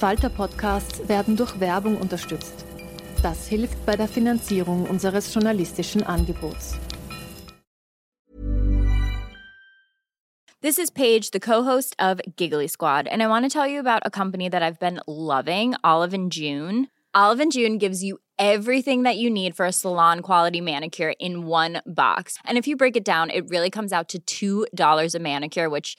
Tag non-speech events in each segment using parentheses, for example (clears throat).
Falter-Podcasts werden durch Werbung unterstützt. Das hilft bei der Finanzierung unseres journalistischen Angebots. This is Paige, the co-host of Giggly Squad, and I want to tell you about a company that I've been loving, Olive and June. Olive and June gives you everything that you need for a salon quality manicure in one box. And if you break it down, it really comes out to $2 a manicure, which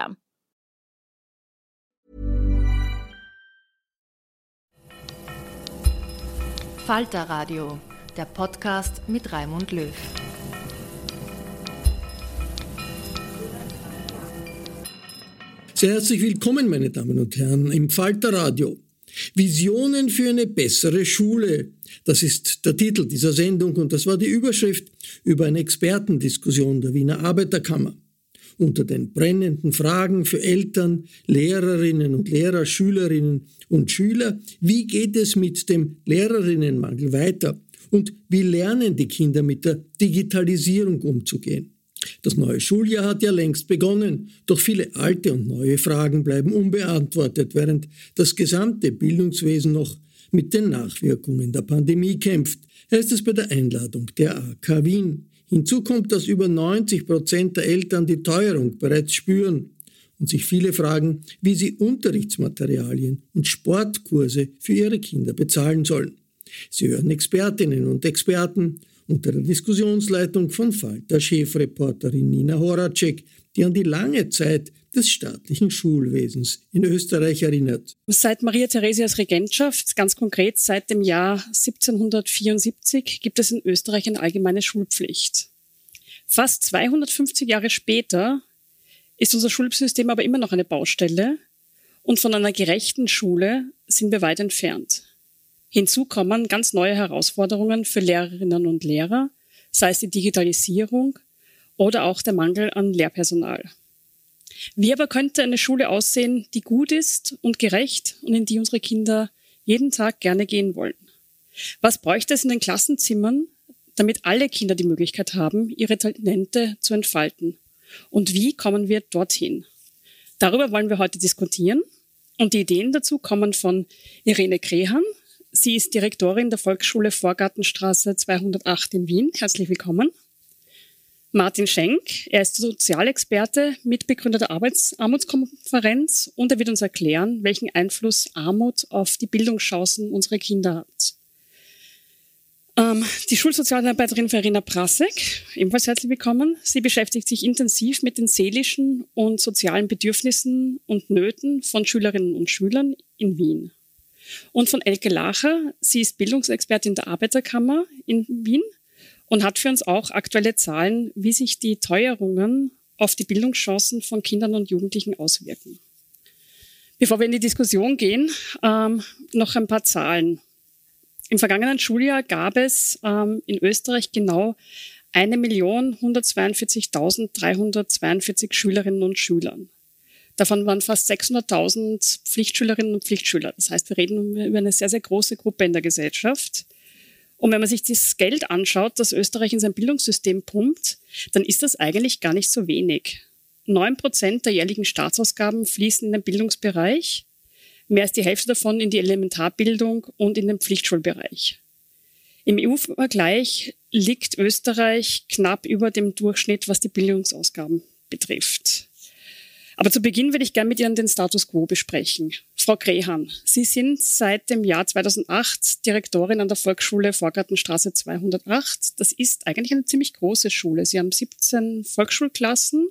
Falter Radio, der Podcast mit Raimund Löw. Sehr herzlich willkommen, meine Damen und Herren, im Falter Radio. Visionen für eine bessere Schule. Das ist der Titel dieser Sendung und das war die Überschrift über eine Expertendiskussion der Wiener Arbeiterkammer unter den brennenden Fragen für Eltern, Lehrerinnen und Lehrer, Schülerinnen und Schüler, wie geht es mit dem Lehrerinnenmangel weiter und wie lernen die Kinder mit der Digitalisierung umzugehen. Das neue Schuljahr hat ja längst begonnen, doch viele alte und neue Fragen bleiben unbeantwortet, während das gesamte Bildungswesen noch mit den Nachwirkungen der Pandemie kämpft, heißt es bei der Einladung der AK Wien. Hinzu kommt, dass über 90 Prozent der Eltern die Teuerung bereits spüren und sich viele fragen, wie sie Unterrichtsmaterialien und Sportkurse für ihre Kinder bezahlen sollen. Sie hören Expertinnen und Experten unter der Diskussionsleitung von Falter Chefreporterin Nina Horacek, die an die lange Zeit des staatlichen Schulwesens in Österreich erinnert. Seit Maria Theresias Regentschaft, ganz konkret seit dem Jahr 1774, gibt es in Österreich eine allgemeine Schulpflicht. Fast 250 Jahre später ist unser Schulsystem aber immer noch eine Baustelle und von einer gerechten Schule sind wir weit entfernt. Hinzu kommen ganz neue Herausforderungen für Lehrerinnen und Lehrer, sei es die Digitalisierung oder auch der Mangel an Lehrpersonal. Wie aber könnte eine Schule aussehen, die gut ist und gerecht und in die unsere Kinder jeden Tag gerne gehen wollen? Was bräuchte es in den Klassenzimmern, damit alle Kinder die Möglichkeit haben, ihre Talente zu entfalten? Und wie kommen wir dorthin? Darüber wollen wir heute diskutieren. Und die Ideen dazu kommen von Irene Krehan. Sie ist Direktorin der Volksschule Vorgartenstraße 208 in Wien. Herzlich willkommen. Martin Schenk. Er ist Sozialexperte, Mitbegründer der Arbeitsarmutskonferenz und er wird uns erklären, welchen Einfluss Armut auf die Bildungschancen unserer Kinder hat. Ähm, die Schulsozialarbeiterin Verena Prasek, ebenfalls herzlich willkommen. Sie beschäftigt sich intensiv mit den seelischen und sozialen Bedürfnissen und Nöten von Schülerinnen und Schülern in Wien. Und von Elke Lacher, sie ist Bildungsexpertin der Arbeiterkammer in Wien und hat für uns auch aktuelle Zahlen, wie sich die Teuerungen auf die Bildungschancen von Kindern und Jugendlichen auswirken. Bevor wir in die Diskussion gehen, ähm, noch ein paar Zahlen. Im vergangenen Schuljahr gab es ähm, in Österreich genau 1.142.342 Schülerinnen und Schülern. Davon waren fast 600.000 Pflichtschülerinnen und Pflichtschüler. Das heißt, wir reden über eine sehr, sehr große Gruppe in der Gesellschaft. Und wenn man sich das Geld anschaut, das Österreich in sein Bildungssystem pumpt, dann ist das eigentlich gar nicht so wenig. Neun Prozent der jährlichen Staatsausgaben fließen in den Bildungsbereich, mehr als die Hälfte davon in die Elementarbildung und in den Pflichtschulbereich. Im EU-Vergleich liegt Österreich knapp über dem Durchschnitt, was die Bildungsausgaben betrifft. Aber zu Beginn würde ich gerne mit Ihnen den Status quo besprechen. Frau Grehan, Sie sind seit dem Jahr 2008 Direktorin an der Volksschule Vorgartenstraße 208. Das ist eigentlich eine ziemlich große Schule. Sie haben 17 Volksschulklassen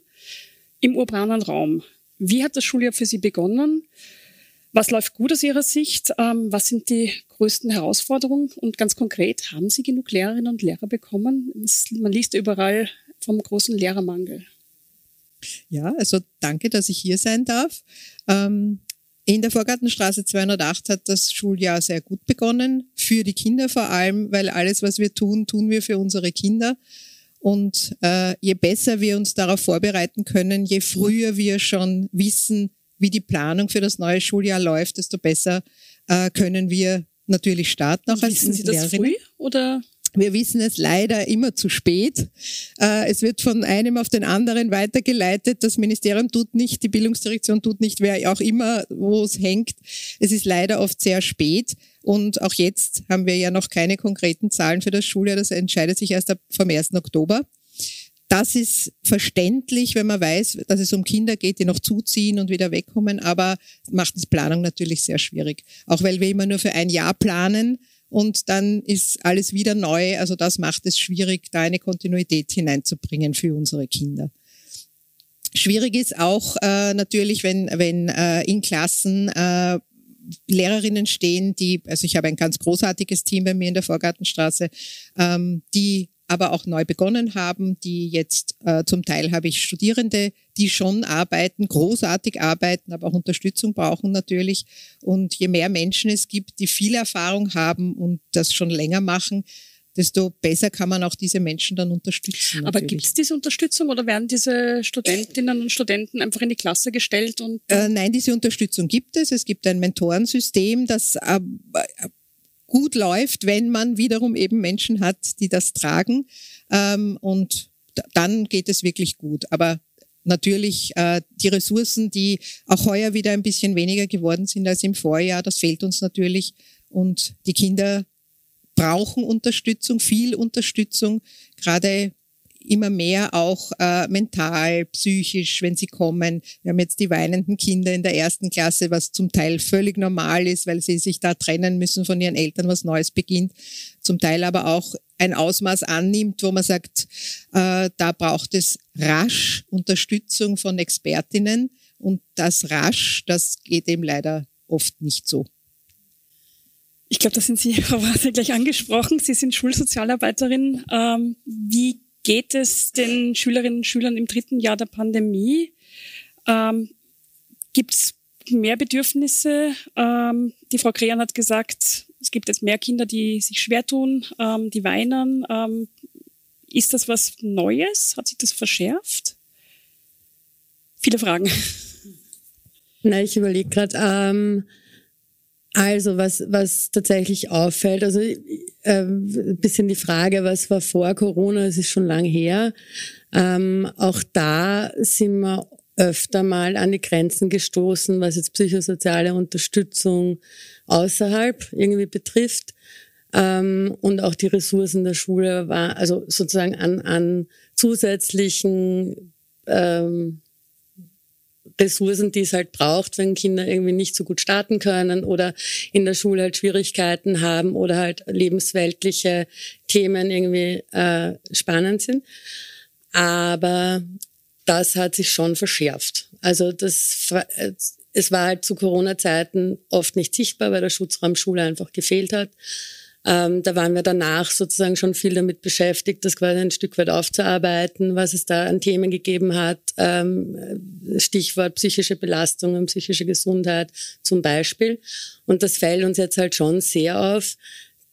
im urbanen Raum. Wie hat das Schuljahr für Sie begonnen? Was läuft gut aus Ihrer Sicht? Ähm, was sind die größten Herausforderungen? Und ganz konkret, haben Sie genug Lehrerinnen und Lehrer bekommen? Man liest überall vom großen Lehrermangel. Ja, also danke, dass ich hier sein darf. Ähm, in der Vorgartenstraße 208 hat das Schuljahr sehr gut begonnen, für die Kinder vor allem, weil alles, was wir tun, tun wir für unsere Kinder. Und äh, je besser wir uns darauf vorbereiten können, je früher wir schon wissen, wie die Planung für das neue Schuljahr läuft, desto besser äh, können wir natürlich starten. Auch Wissen als Sie das früh oder? Wir wissen es leider immer zu spät. Äh, es wird von einem auf den anderen weitergeleitet. Das Ministerium tut nicht, die Bildungsdirektion tut nicht, wer auch immer, wo es hängt. Es ist leider oft sehr spät. Und auch jetzt haben wir ja noch keine konkreten Zahlen für das Schuljahr. Das entscheidet sich erst ab vom 1. Oktober. Das ist verständlich, wenn man weiß, dass es um Kinder geht, die noch zuziehen und wieder wegkommen, aber macht die Planung natürlich sehr schwierig. Auch weil wir immer nur für ein Jahr planen und dann ist alles wieder neu. Also das macht es schwierig, da eine Kontinuität hineinzubringen für unsere Kinder. Schwierig ist auch äh, natürlich, wenn, wenn äh, in Klassen äh, Lehrerinnen stehen, die, also ich habe ein ganz großartiges Team bei mir in der Vorgartenstraße, ähm, die aber auch neu begonnen haben, die jetzt äh, zum Teil habe ich Studierende, die schon arbeiten, großartig arbeiten, aber auch Unterstützung brauchen natürlich. Und je mehr Menschen es gibt, die viel Erfahrung haben und das schon länger machen, desto besser kann man auch diese Menschen dann unterstützen. Aber gibt es diese Unterstützung oder werden diese Studentinnen und Studenten einfach in die Klasse gestellt? Und äh, nein, diese Unterstützung gibt es. Es gibt ein Mentorensystem, das äh, gut läuft, wenn man wiederum eben Menschen hat, die das tragen. Ähm, und dann geht es wirklich gut. Aber natürlich äh, die Ressourcen, die auch heuer wieder ein bisschen weniger geworden sind als im Vorjahr, das fehlt uns natürlich. Und die Kinder brauchen Unterstützung, viel Unterstützung, gerade immer mehr auch äh, mental, psychisch, wenn sie kommen. Wir haben jetzt die weinenden Kinder in der ersten Klasse, was zum Teil völlig normal ist, weil sie sich da trennen müssen von ihren Eltern, was Neues beginnt. Zum Teil aber auch ein Ausmaß annimmt, wo man sagt, äh, da braucht es rasch Unterstützung von Expertinnen. Und das rasch, das geht eben leider oft nicht so. Ich glaube, da sind Sie, (laughs) Frau Warte, gleich angesprochen. Sie sind Schulsozialarbeiterin. Ähm, wie geht es den Schülerinnen und Schülern im dritten Jahr der Pandemie? Ähm, Gibt es mehr Bedürfnisse? Ähm, die Frau Krehan hat gesagt, es gibt jetzt mehr Kinder, die sich schwer tun, ähm, die weinen. Ähm, ist das was Neues? Hat sich das verschärft? Viele Fragen. Na, ich überlege gerade. Ähm, also was, was tatsächlich auffällt, also äh, bisschen die Frage, was war vor Corona, es ist schon lang her. Ähm, auch da sind wir öfter mal an die Grenzen gestoßen, was jetzt psychosoziale Unterstützung außerhalb irgendwie betrifft. Ähm, und auch die Ressourcen der Schule war, also sozusagen an, an zusätzlichen ähm, Ressourcen, die es halt braucht, wenn Kinder irgendwie nicht so gut starten können oder in der Schule halt Schwierigkeiten haben oder halt lebensweltliche Themen irgendwie äh, spannend sind. Aber das hat sich schon verschärft. Also das, es war halt zu Corona-Zeiten oft nicht sichtbar, weil der Schutzraum Schule einfach gefehlt hat. Ähm, da waren wir danach sozusagen schon viel damit beschäftigt, das quasi ein Stück weit aufzuarbeiten, was es da an Themen gegeben hat. Ähm, Stichwort psychische Belastungen, psychische Gesundheit zum Beispiel. Und das fällt uns jetzt halt schon sehr auf,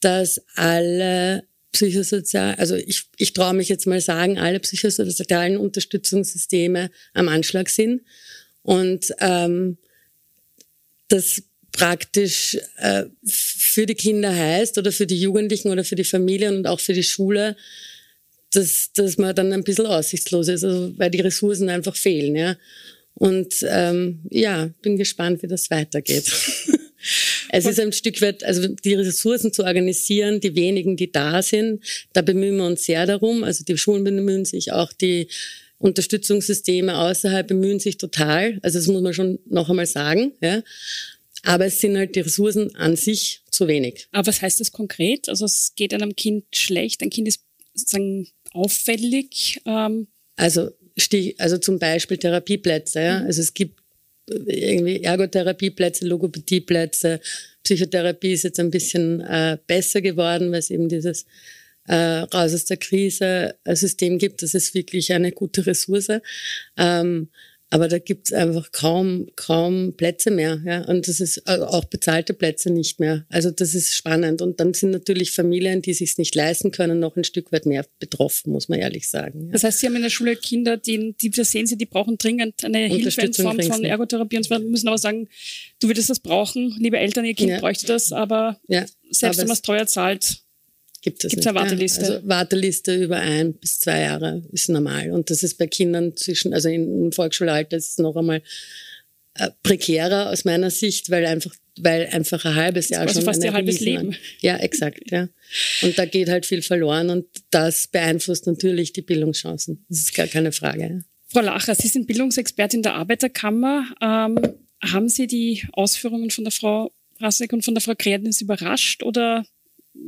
dass alle psychosozial, also ich, ich traue mich jetzt mal sagen, alle psychosozialen Unterstützungssysteme am Anschlag sind und ähm, das praktisch äh, für die Kinder heißt oder für die Jugendlichen oder für die Familien und auch für die Schule, dass, dass man dann ein bisschen aussichtslos ist, also weil die Ressourcen einfach fehlen. Ja. Und ähm, ja, bin gespannt, wie das weitergeht. (laughs) es ist ein Stück weit, also die Ressourcen zu organisieren, die wenigen, die da sind, da bemühen wir uns sehr darum. Also die Schulen bemühen sich, auch die Unterstützungssysteme außerhalb bemühen sich total. Also das muss man schon noch einmal sagen. Ja. Aber es sind halt die Ressourcen an sich zu wenig. Aber was heißt das konkret? Also es geht einem Kind schlecht, ein Kind ist sozusagen auffällig. Ähm also, also zum Beispiel Therapieplätze. Ja? Also es gibt irgendwie Ergotherapieplätze, Logopädieplätze. Psychotherapie ist jetzt ein bisschen äh, besser geworden, weil es eben dieses äh, raus aus der Krise System gibt. Das ist wirklich eine gute Ressource. Ähm, aber da gibt es einfach kaum, kaum Plätze mehr. Ja? Und das ist äh, auch bezahlte Plätze nicht mehr. Also das ist spannend. Und dann sind natürlich Familien, die sich nicht leisten können, noch ein Stück weit mehr betroffen, muss man ehrlich sagen. Ja. Das heißt, Sie haben in der Schule Kinder, die, die wir sehen Sie, die brauchen dringend eine Hilfe in Form von Ergotherapie. Und zwar müssen aber sagen, du würdest das brauchen, liebe Eltern, ihr Kind ja. bräuchte das, aber selbst aber wenn man es teuer zahlt, gibt es Gibt's eine Warteliste? Ja, also Warteliste über ein bis zwei Jahre ist normal. Und das ist bei Kindern zwischen, also im Volksschulalter ist es noch einmal äh, prekärer aus meiner Sicht, weil einfach, weil einfach ein halbes Jahr schon fast ein halbes Leben. Ja, exakt, ja. Und da geht halt viel verloren und das beeinflusst natürlich die Bildungschancen. Das ist gar keine Frage. Frau Lacher, Sie sind Bildungsexpertin der Arbeiterkammer. Ähm, haben Sie die Ausführungen von der Frau Rasek und von der Frau Kreatnis überrascht oder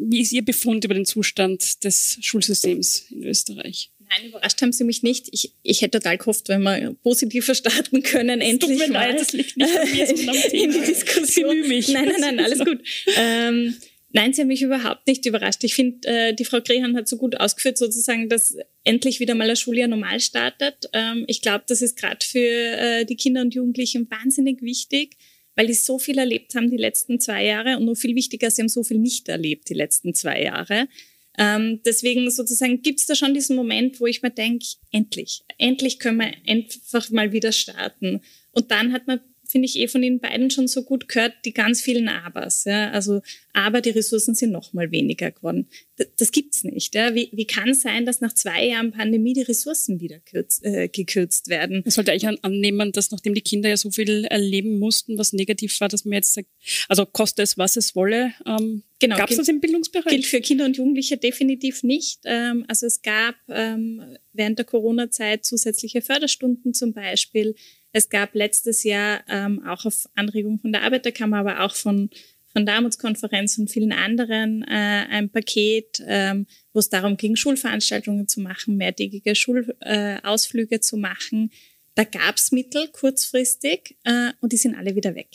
wie ist Ihr Befund über den Zustand des Schulsystems in Österreich? Nein, überrascht haben Sie mich nicht. Ich, ich hätte total gehofft, wenn wir positiver starten können, endlich Tut mir mal leid, das liegt nicht an mir, sondern am Thema. in die Diskussion. mich. Nein, nein, nein, alles gut. ähm, nein, Sie haben mich überhaupt nicht überrascht. Ich finde, äh, die Frau Grehan hat so gut ausgeführt, sozusagen, dass endlich wieder mal ein Schuljahr normal startet. Ähm, ich glaube, das ist gerade für äh, die Kinder und Jugendlichen wahnsinnig wichtig weil die so viel erlebt haben die letzten zwei Jahre und noch viel wichtiger, sie haben so viel nicht erlebt die letzten zwei Jahre. Ähm, deswegen sozusagen gibt es da schon diesen Moment, wo ich mir denke, endlich, endlich können wir einfach mal wieder starten. Und dann hat man finde ich eh von den beiden schon so gut gehört, die ganz vielen Abers. Ja? Also, aber die Ressourcen sind noch mal weniger geworden. Das, gibt's nicht. Ja? Wie, wie kann es sein, dass nach zwei Jahren Pandemie die Ressourcen wieder kürz, äh, gekürzt werden? Man sollte eigentlich annehmen, dass nachdem die Kinder ja so viel erleben mussten, was negativ war, dass man jetzt sagt, also koste es, was es wolle. Ähm, genau, gab es das im Bildungsbereich? Gilt für Kinder und Jugendliche definitiv nicht. Ähm, also es gab ähm, während der Corona-Zeit zusätzliche Förderstunden zum Beispiel. Es gab letztes Jahr ähm, auch auf Anregung von der Arbeiterkammer, aber auch von, von der Armutskonferenz und vielen anderen äh, ein Paket, ähm, wo es darum ging, Schulveranstaltungen zu machen, mehrtägige Schulausflüge äh, zu machen. Da gab es Mittel kurzfristig äh, und die sind alle wieder weg.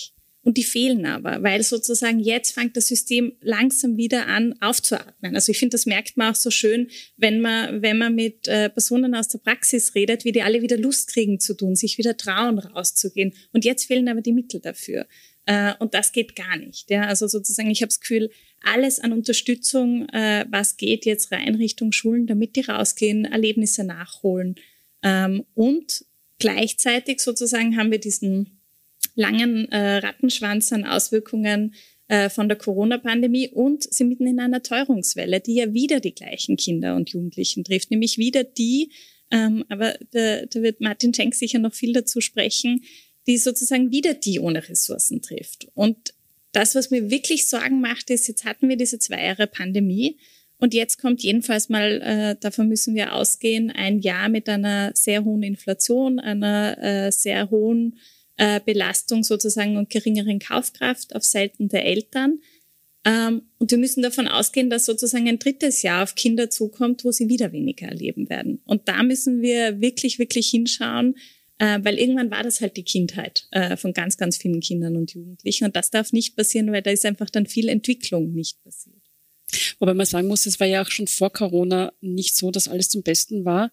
Und die fehlen aber, weil sozusagen jetzt fängt das System langsam wieder an aufzuatmen. Also ich finde, das merkt man auch so schön, wenn man, wenn man mit äh, Personen aus der Praxis redet, wie die alle wieder Lust kriegen zu tun, sich wieder trauen, rauszugehen. Und jetzt fehlen aber die Mittel dafür. Äh, und das geht gar nicht. Ja? Also sozusagen, ich habe das Gefühl, alles an Unterstützung, äh, was geht jetzt rein Richtung Schulen, damit die rausgehen, Erlebnisse nachholen. Ähm, und gleichzeitig sozusagen haben wir diesen langen äh, Rattenschwanz an Auswirkungen äh, von der Corona-Pandemie und sind mitten in einer Teuerungswelle, die ja wieder die gleichen Kinder und Jugendlichen trifft, nämlich wieder die, ähm, aber da, da wird Martin Schenk sicher noch viel dazu sprechen, die sozusagen wieder die ohne Ressourcen trifft. Und das, was mir wirklich Sorgen macht, ist, jetzt hatten wir diese zwei Jahre Pandemie und jetzt kommt jedenfalls mal, äh, davon müssen wir ausgehen, ein Jahr mit einer sehr hohen Inflation, einer äh, sehr hohen äh, Belastung sozusagen und geringeren Kaufkraft auf Seiten der Eltern. Ähm, und wir müssen davon ausgehen, dass sozusagen ein drittes Jahr auf Kinder zukommt, wo sie wieder weniger erleben werden. Und da müssen wir wirklich, wirklich hinschauen, äh, weil irgendwann war das halt die Kindheit äh, von ganz, ganz vielen Kindern und Jugendlichen. Und das darf nicht passieren, weil da ist einfach dann viel Entwicklung nicht passiert. Wobei man sagen muss, es war ja auch schon vor Corona nicht so, dass alles zum Besten war.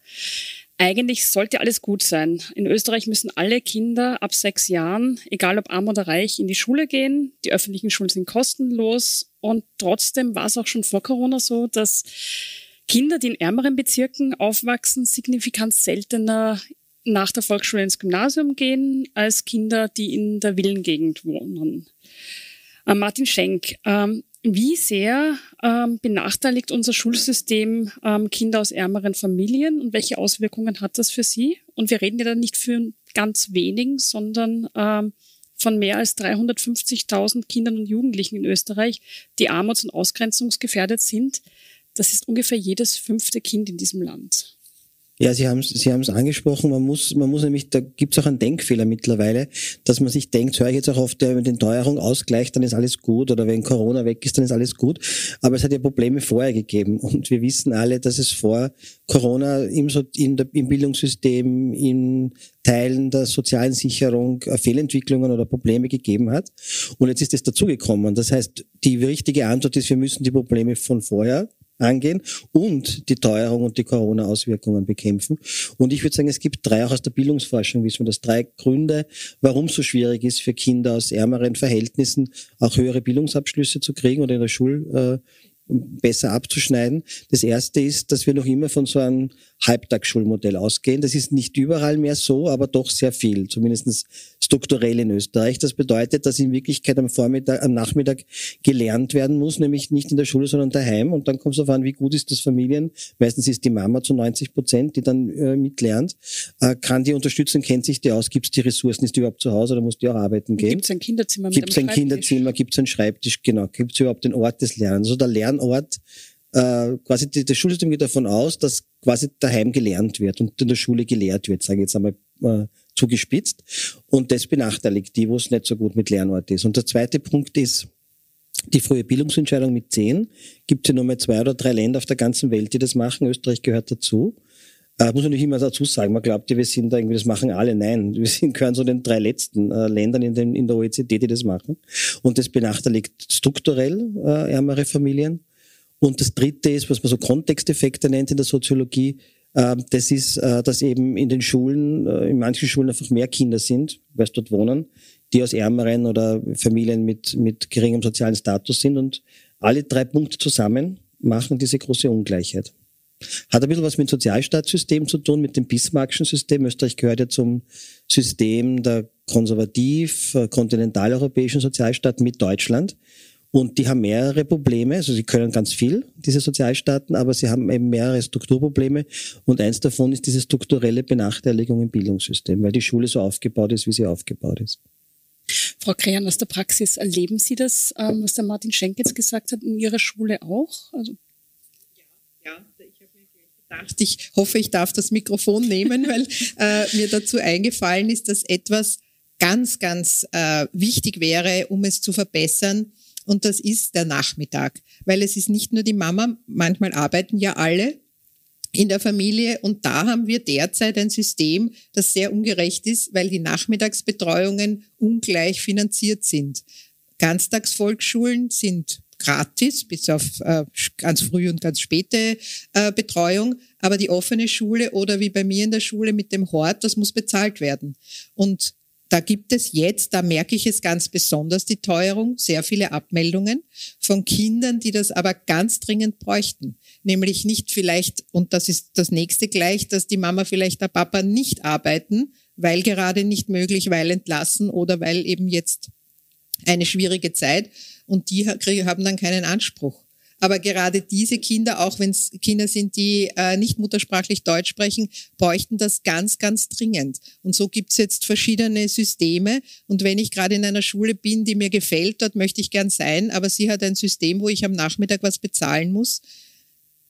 Eigentlich sollte alles gut sein. In Österreich müssen alle Kinder ab sechs Jahren, egal ob arm oder reich, in die Schule gehen. Die öffentlichen Schulen sind kostenlos. Und trotzdem war es auch schon vor Corona so, dass Kinder, die in ärmeren Bezirken aufwachsen, signifikant seltener nach der Volksschule ins Gymnasium gehen, als Kinder, die in der Villengegend wohnen. Äh, Martin Schenk, ähm, wie sehr ähm, benachteiligt unser Schulsystem ähm, Kinder aus ärmeren Familien und welche Auswirkungen hat das für sie? Und wir reden ja dann nicht für ganz wenigen, sondern ähm, von mehr als 350.000 Kindern und Jugendlichen in Österreich, die armuts- und ausgrenzungsgefährdet sind. Das ist ungefähr jedes fünfte Kind in diesem Land. Ja, Sie haben es Sie haben's angesprochen. Man muss, man muss nämlich, da gibt es auch einen Denkfehler mittlerweile, dass man sich denkt, höre ich jetzt auch auf, der mit den Teuerung ausgleicht, dann ist alles gut. Oder wenn Corona weg ist, dann ist alles gut. Aber es hat ja Probleme vorher gegeben. Und wir wissen alle, dass es vor Corona im, in der, im Bildungssystem, in Teilen der sozialen Sicherung äh, Fehlentwicklungen oder Probleme gegeben hat. Und jetzt ist es dazugekommen. Das heißt, die richtige Antwort ist, wir müssen die Probleme von vorher angehen und die Teuerung und die Corona-Auswirkungen bekämpfen. Und ich würde sagen, es gibt drei, auch aus der Bildungsforschung wissen wir das, drei Gründe, warum es so schwierig ist für Kinder aus ärmeren Verhältnissen auch höhere Bildungsabschlüsse zu kriegen oder in der Schul, äh, besser abzuschneiden. Das erste ist, dass wir noch immer von so einem Halbtagsschulmodell ausgehen. Das ist nicht überall mehr so, aber doch sehr viel, zumindest strukturell in Österreich. Das bedeutet, dass in Wirklichkeit am Vormittag, am Nachmittag gelernt werden muss, nämlich nicht in der Schule, sondern daheim. Und dann kommt es darauf an, wie gut ist das Familien. Meistens ist die Mama zu 90 Prozent, die dann äh, mitlernt. Äh, kann die unterstützen, kennt sich die aus, gibt es die Ressourcen, ist die überhaupt zu Hause oder muss die auch arbeiten gehen? Gibt es ein Kinderzimmer Gibt es ein Kinderzimmer, gibt es einen Schreibtisch, genau. Gibt es überhaupt den Ort des Lernens? Also der Lernort äh, quasi die, das Schulsystem geht davon aus, dass quasi daheim gelernt wird und in der Schule gelehrt wird, sage ich jetzt einmal äh, zugespitzt. Und das benachteiligt die, wo es nicht so gut mit Lernort ist. Und der zweite Punkt ist, die frühe Bildungsentscheidung mit zehn gibt es ja nur mal zwei oder drei Länder auf der ganzen Welt, die das machen. Österreich gehört dazu. Äh, muss man nicht immer dazu sagen. Man glaubt ja, wir sind da irgendwie, das machen alle. Nein, (laughs) wir sind, gehören zu den drei letzten äh, Ländern in, den, in der OECD, die das machen. Und das benachteiligt strukturell äh, ärmere Familien. Und das Dritte ist, was man so Kontexteffekte nennt in der Soziologie, äh, das ist, äh, dass eben in den Schulen, äh, in manchen Schulen einfach mehr Kinder sind, weil sie dort wohnen, die aus ärmeren oder Familien mit, mit geringem sozialen Status sind. Und alle drei Punkte zusammen machen diese große Ungleichheit. Hat ein bisschen was mit Sozialstaatssystem zu tun, mit dem Bismarckschen System. Österreich gehört ja zum System der konservativ kontinentaleuropäischen Sozialstaaten mit Deutschland. Und die haben mehrere Probleme, also sie können ganz viel, diese Sozialstaaten, aber sie haben eben mehrere Strukturprobleme. Und eins davon ist diese strukturelle Benachteiligung im Bildungssystem, weil die Schule so aufgebaut ist, wie sie aufgebaut ist. Frau Krehan, aus der Praxis erleben Sie das, ähm, was der Martin Schenk jetzt gesagt hat, in Ihrer Schule auch? Also ja, ja, ich habe mir gedacht, ich hoffe, ich darf das Mikrofon nehmen, weil äh, mir dazu eingefallen ist, dass etwas ganz, ganz äh, wichtig wäre, um es zu verbessern, und das ist der Nachmittag, weil es ist nicht nur die Mama, manchmal arbeiten ja alle in der Familie und da haben wir derzeit ein System, das sehr ungerecht ist, weil die Nachmittagsbetreuungen ungleich finanziert sind. Ganztagsvolksschulen sind gratis, bis auf äh, ganz früh und ganz späte äh, Betreuung. Aber die offene Schule oder wie bei mir in der Schule mit dem Hort, das muss bezahlt werden. Und da gibt es jetzt, da merke ich es ganz besonders, die Teuerung, sehr viele Abmeldungen von Kindern, die das aber ganz dringend bräuchten. Nämlich nicht vielleicht, und das ist das nächste gleich, dass die Mama vielleicht der Papa nicht arbeiten, weil gerade nicht möglich, weil entlassen oder weil eben jetzt eine schwierige Zeit und die haben dann keinen Anspruch. Aber gerade diese Kinder, auch wenn es Kinder sind, die äh, nicht muttersprachlich Deutsch sprechen, bräuchten das ganz, ganz dringend. Und so gibt's jetzt verschiedene Systeme. Und wenn ich gerade in einer Schule bin, die mir gefällt, dort möchte ich gern sein, aber sie hat ein System, wo ich am Nachmittag was bezahlen muss,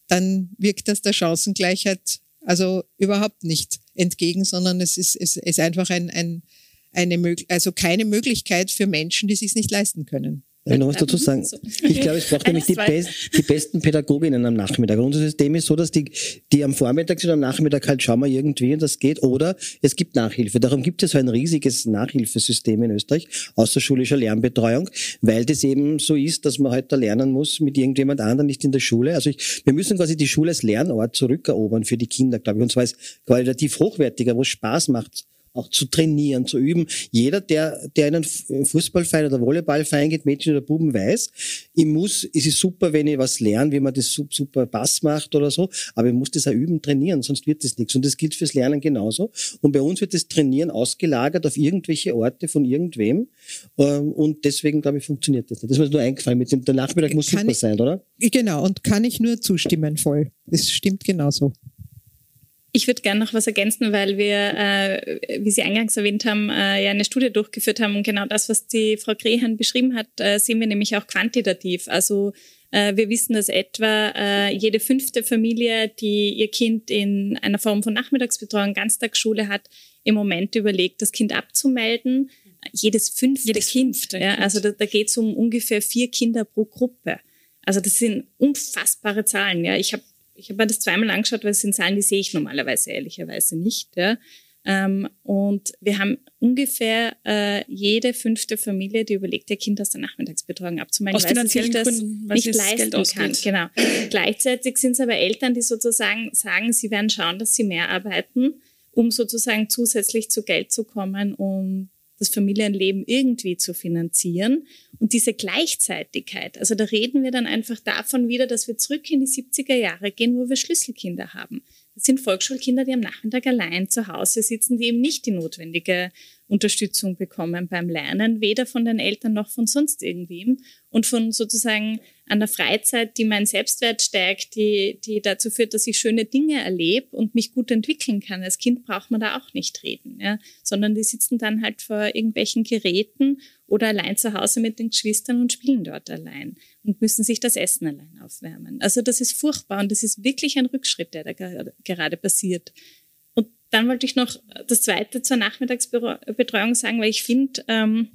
dann wirkt das der Chancengleichheit also überhaupt nicht entgegen, sondern es ist, es ist einfach ein, ein, eine, also keine Möglichkeit für Menschen, die sich nicht leisten können. Ich noch was dazu sagen? Ich glaube, es braucht (laughs) nämlich die, best, die, besten Pädagoginnen am Nachmittag. Unser System ist so, dass die, die am Vormittag sind, am Nachmittag halt schauen wir irgendwie und das geht. Oder es gibt Nachhilfe. Darum gibt es so ein riesiges Nachhilfesystem in Österreich, außerschulischer Lernbetreuung, weil das eben so ist, dass man halt da lernen muss mit irgendjemand anderem, nicht in der Schule. Also ich, wir müssen quasi die Schule als Lernort zurückerobern für die Kinder, glaube ich. Und zwar ist qualitativ hochwertiger, wo es Spaß macht auch zu trainieren, zu üben. Jeder, der, der in einen Fußballverein oder Volleyballverein geht, Mädchen oder Buben, weiß, ich muss, es ist super, wenn ich was lerne, wie man das super Pass macht oder so, aber ich muss das auch üben, trainieren, sonst wird das nichts. Und das gilt fürs Lernen genauso. Und bei uns wird das Trainieren ausgelagert auf irgendwelche Orte von irgendwem. Ähm, und deswegen, glaube ich, funktioniert das nicht. Das ist mir nur eingefallen. Mit dem, der Nachmittag muss kann super ich, sein, oder? Genau, und kann ich nur zustimmen voll. Das stimmt genauso. Ich würde gerne noch was ergänzen, weil wir, äh, wie Sie eingangs erwähnt haben, äh, ja eine Studie durchgeführt haben und genau das, was die Frau Grehan beschrieben hat, äh, sehen wir nämlich auch quantitativ. Also äh, wir wissen, dass etwa äh, jede fünfte Familie, die ihr Kind in einer Form von Nachmittagsbetreuung, Ganztagsschule hat, im Moment überlegt, das Kind abzumelden. Jedes fünfte Jedes Kind. Fünfte ja, also da, da geht es um ungefähr vier Kinder pro Gruppe. Also das sind unfassbare Zahlen. Ja, ich habe ich habe mir das zweimal angeschaut, weil es sind Zahlen, die sehe ich normalerweise ehrlicherweise nicht. Ja. Ähm, und wir haben ungefähr äh, jede fünfte Familie, die überlegt, ihr Kind aus der Nachmittagsbetreuung abzumelden, aus weil sie das Gründen, nicht leisten kann. Genau. Gleichzeitig sind es aber Eltern, die sozusagen sagen, sie werden schauen, dass sie mehr arbeiten, um sozusagen zusätzlich zu Geld zu kommen, um das Familienleben irgendwie zu finanzieren. Und diese Gleichzeitigkeit, also da reden wir dann einfach davon wieder, dass wir zurück in die 70er Jahre gehen, wo wir Schlüsselkinder haben. Das sind Volksschulkinder, die am Nachmittag allein zu Hause sitzen, die eben nicht die notwendige Unterstützung bekommen beim Lernen, weder von den Eltern noch von sonst irgendwem und von sozusagen einer Freizeit, die meinen Selbstwert stärkt, die, die dazu führt, dass ich schöne Dinge erlebe und mich gut entwickeln kann. Als Kind braucht man da auch nicht reden, ja, sondern die sitzen dann halt vor irgendwelchen Geräten oder allein zu Hause mit den Geschwistern und spielen dort allein und müssen sich das Essen allein aufwärmen. Also das ist furchtbar und das ist wirklich ein Rückschritt, der da gerade passiert dann wollte ich noch das Zweite zur Nachmittagsbetreuung sagen, weil ich finde, ähm,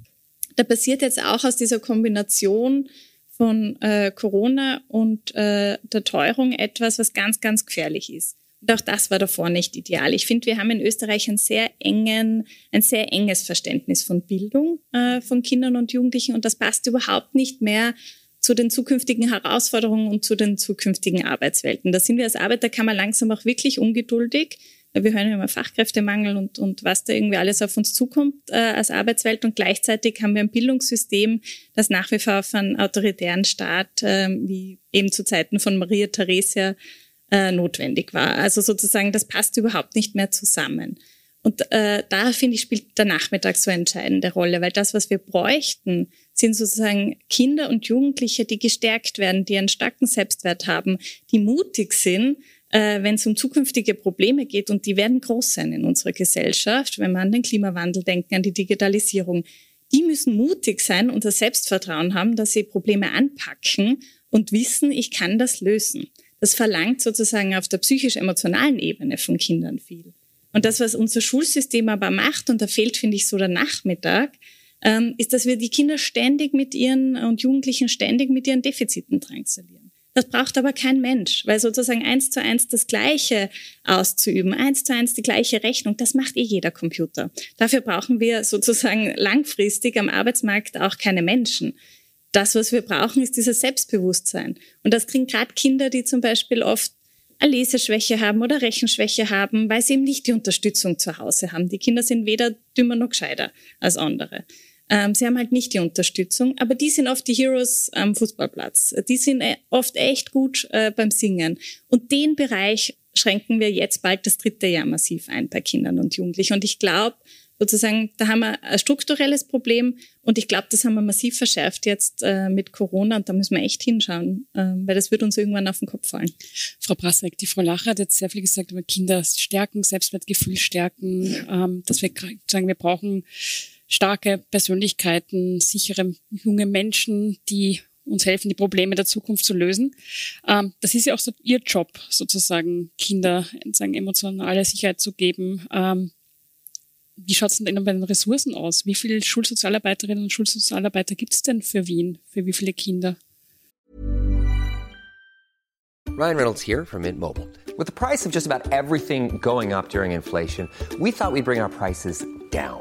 da passiert jetzt auch aus dieser Kombination von äh, Corona und äh, der Teuerung etwas, was ganz, ganz gefährlich ist. Und auch das war davor nicht ideal. Ich finde, wir haben in Österreich ein sehr engen, ein sehr enges Verständnis von Bildung äh, von Kindern und Jugendlichen und das passt überhaupt nicht mehr zu den zukünftigen Herausforderungen und zu den zukünftigen Arbeitswelten. Da sind wir als Arbeiterkammer langsam auch wirklich ungeduldig wir hören ja immer Fachkräftemangel und, und was da irgendwie alles auf uns zukommt äh, als Arbeitswelt. Und gleichzeitig haben wir ein Bildungssystem, das nach wie vor auf einen autoritären Staat, äh, wie eben zu Zeiten von Maria Theresia, äh, notwendig war. Also sozusagen, das passt überhaupt nicht mehr zusammen. Und äh, da finde ich, spielt der Nachmittag so eine entscheidende Rolle, weil das, was wir bräuchten, sind sozusagen Kinder und Jugendliche, die gestärkt werden, die einen starken Selbstwert haben, die mutig sind, äh, wenn es um zukünftige Probleme geht, und die werden groß sein in unserer Gesellschaft, wenn wir an den Klimawandel denken, an die Digitalisierung, die müssen mutig sein und das Selbstvertrauen haben, dass sie Probleme anpacken und wissen, ich kann das lösen. Das verlangt sozusagen auf der psychisch-emotionalen Ebene von Kindern viel. Und das, was unser Schulsystem aber macht, und da fehlt, finde ich, so der Nachmittag, ähm, ist, dass wir die Kinder ständig mit ihren und Jugendlichen ständig mit ihren Defiziten drangsalieren. Das braucht aber kein Mensch, weil sozusagen eins zu eins das Gleiche auszuüben, eins zu eins die gleiche Rechnung, das macht eh jeder Computer. Dafür brauchen wir sozusagen langfristig am Arbeitsmarkt auch keine Menschen. Das, was wir brauchen, ist dieses Selbstbewusstsein. Und das kriegen gerade Kinder, die zum Beispiel oft eine Leseschwäche haben oder Rechenschwäche haben, weil sie eben nicht die Unterstützung zu Hause haben. Die Kinder sind weder dümmer noch gescheiter als andere. Ähm, sie haben halt nicht die Unterstützung, aber die sind oft die Heroes am Fußballplatz. Die sind äh, oft echt gut äh, beim Singen. Und den Bereich schränken wir jetzt bald das dritte Jahr massiv ein bei Kindern und Jugendlichen. Und ich glaube, sozusagen, da haben wir ein strukturelles Problem und ich glaube, das haben wir massiv verschärft jetzt äh, mit Corona und da müssen wir echt hinschauen, äh, weil das wird uns irgendwann auf den Kopf fallen. Frau Brassek, die Frau Lacher hat jetzt sehr viel gesagt über Kinder stärken, Selbstwertgefühl stärken, ähm, dass wir sagen, wir brauchen starke Persönlichkeiten, sichere junge Menschen, die uns helfen, die Probleme der Zukunft zu lösen. Ähm, das ist ja auch so ihr Job, sozusagen Kinder sagen, emotionale Sicherheit zu geben. Ähm, wie schaut es denn bei den Ressourcen aus? Wie viele Schulsozialarbeiterinnen und Schulsozialarbeiter gibt es denn für Wien? Für wie viele Kinder? Ryan Reynolds here from Mint Mobile. With the price of just about everything going up during inflation, we thought we'd bring our prices down.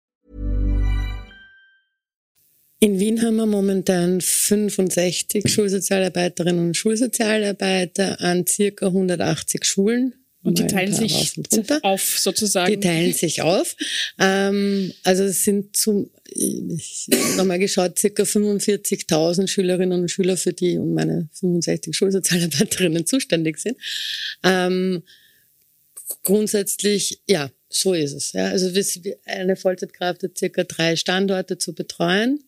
In Wien haben wir momentan 65 Schulsozialarbeiterinnen und Schulsozialarbeiter an circa 180 Schulen. Und die teilen sich auf sozusagen. Die teilen sich auf. Ähm, also es sind zum, ich nochmal geschaut, circa 45.000 Schülerinnen und Schüler, für die und meine 65 Schulsozialarbeiterinnen zuständig sind. Ähm, grundsätzlich, ja, so ist es. Ja. Also wir- eine Vollzeitkraft hat circa drei Standorte zu betreuen.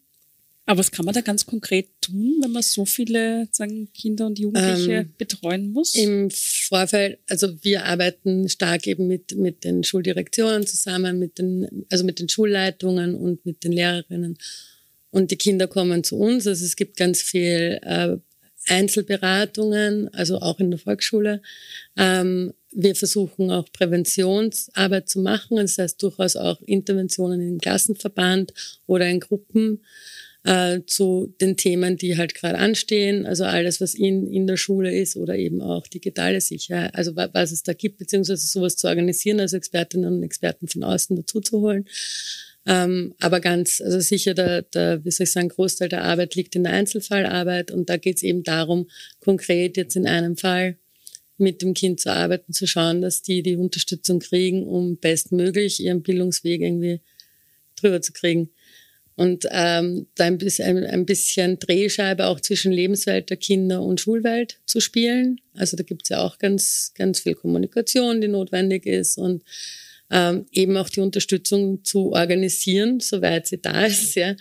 Aber was kann man da ganz konkret tun, wenn man so viele sagen, Kinder und Jugendliche Ähm, betreuen muss? Im Vorfeld, also wir arbeiten stark eben mit, mit den Schuldirektionen zusammen, mit den, also mit den Schulleitungen und mit den Lehrerinnen. Und die Kinder kommen zu uns. Also es gibt ganz viel äh, Einzelberatungen, also auch in der Volksschule. Ähm, wir versuchen auch Präventionsarbeit zu machen, das heißt durchaus auch Interventionen im Klassenverband oder in Gruppen äh, zu den Themen, die halt gerade anstehen, also alles, was in, in der Schule ist oder eben auch digitale Sicherheit, also wa- was es da gibt, beziehungsweise sowas zu organisieren, also Expertinnen und Experten von außen dazu zu holen. Ähm, aber ganz, also sicher, der, der, wie soll ich sagen, Großteil der Arbeit liegt in der Einzelfallarbeit und da geht es eben darum, konkret jetzt in einem Fall mit dem Kind zu arbeiten, zu schauen, dass die die Unterstützung kriegen, um bestmöglich ihren Bildungsweg irgendwie drüber zu kriegen. Und ähm, da ein bisschen, ein, bisschen Drehscheibe auch zwischen Lebenswelt der Kinder und Schulwelt zu spielen. Also da gibt's ja auch ganz, ganz viel Kommunikation, die notwendig ist und ähm, eben auch die Unterstützung zu organisieren, soweit sie da ist, ja,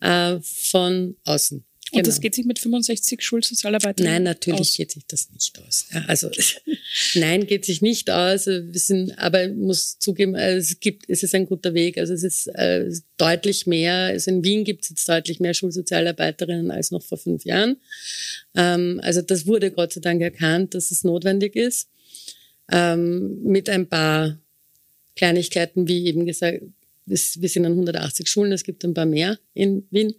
äh, von außen. Und das Genau. geht sich mit 65 Schulsozialarbeiterinnen Nein, natürlich aus. geht sich das nicht aus. Ja, also (laughs) nein, geht sich nicht aus. Wir sind, aber ich muss zugeben, äh, es gibt, es ist ein guter Weg. Also es ist äh, deutlich mehr. Also in Wien gibt es jetzt deutlich mehr Schulsozialarbeiterinnen als noch vor fünf Jahren. Ähm, also das wurde Gott sei Dank erkannt, dass es notwendig ist. Ähm, mit ein paar Kleinigkeiten, wie eben gesagt, es- wir sind an 180 Schulen, es gibt ein paar mehr in Wien.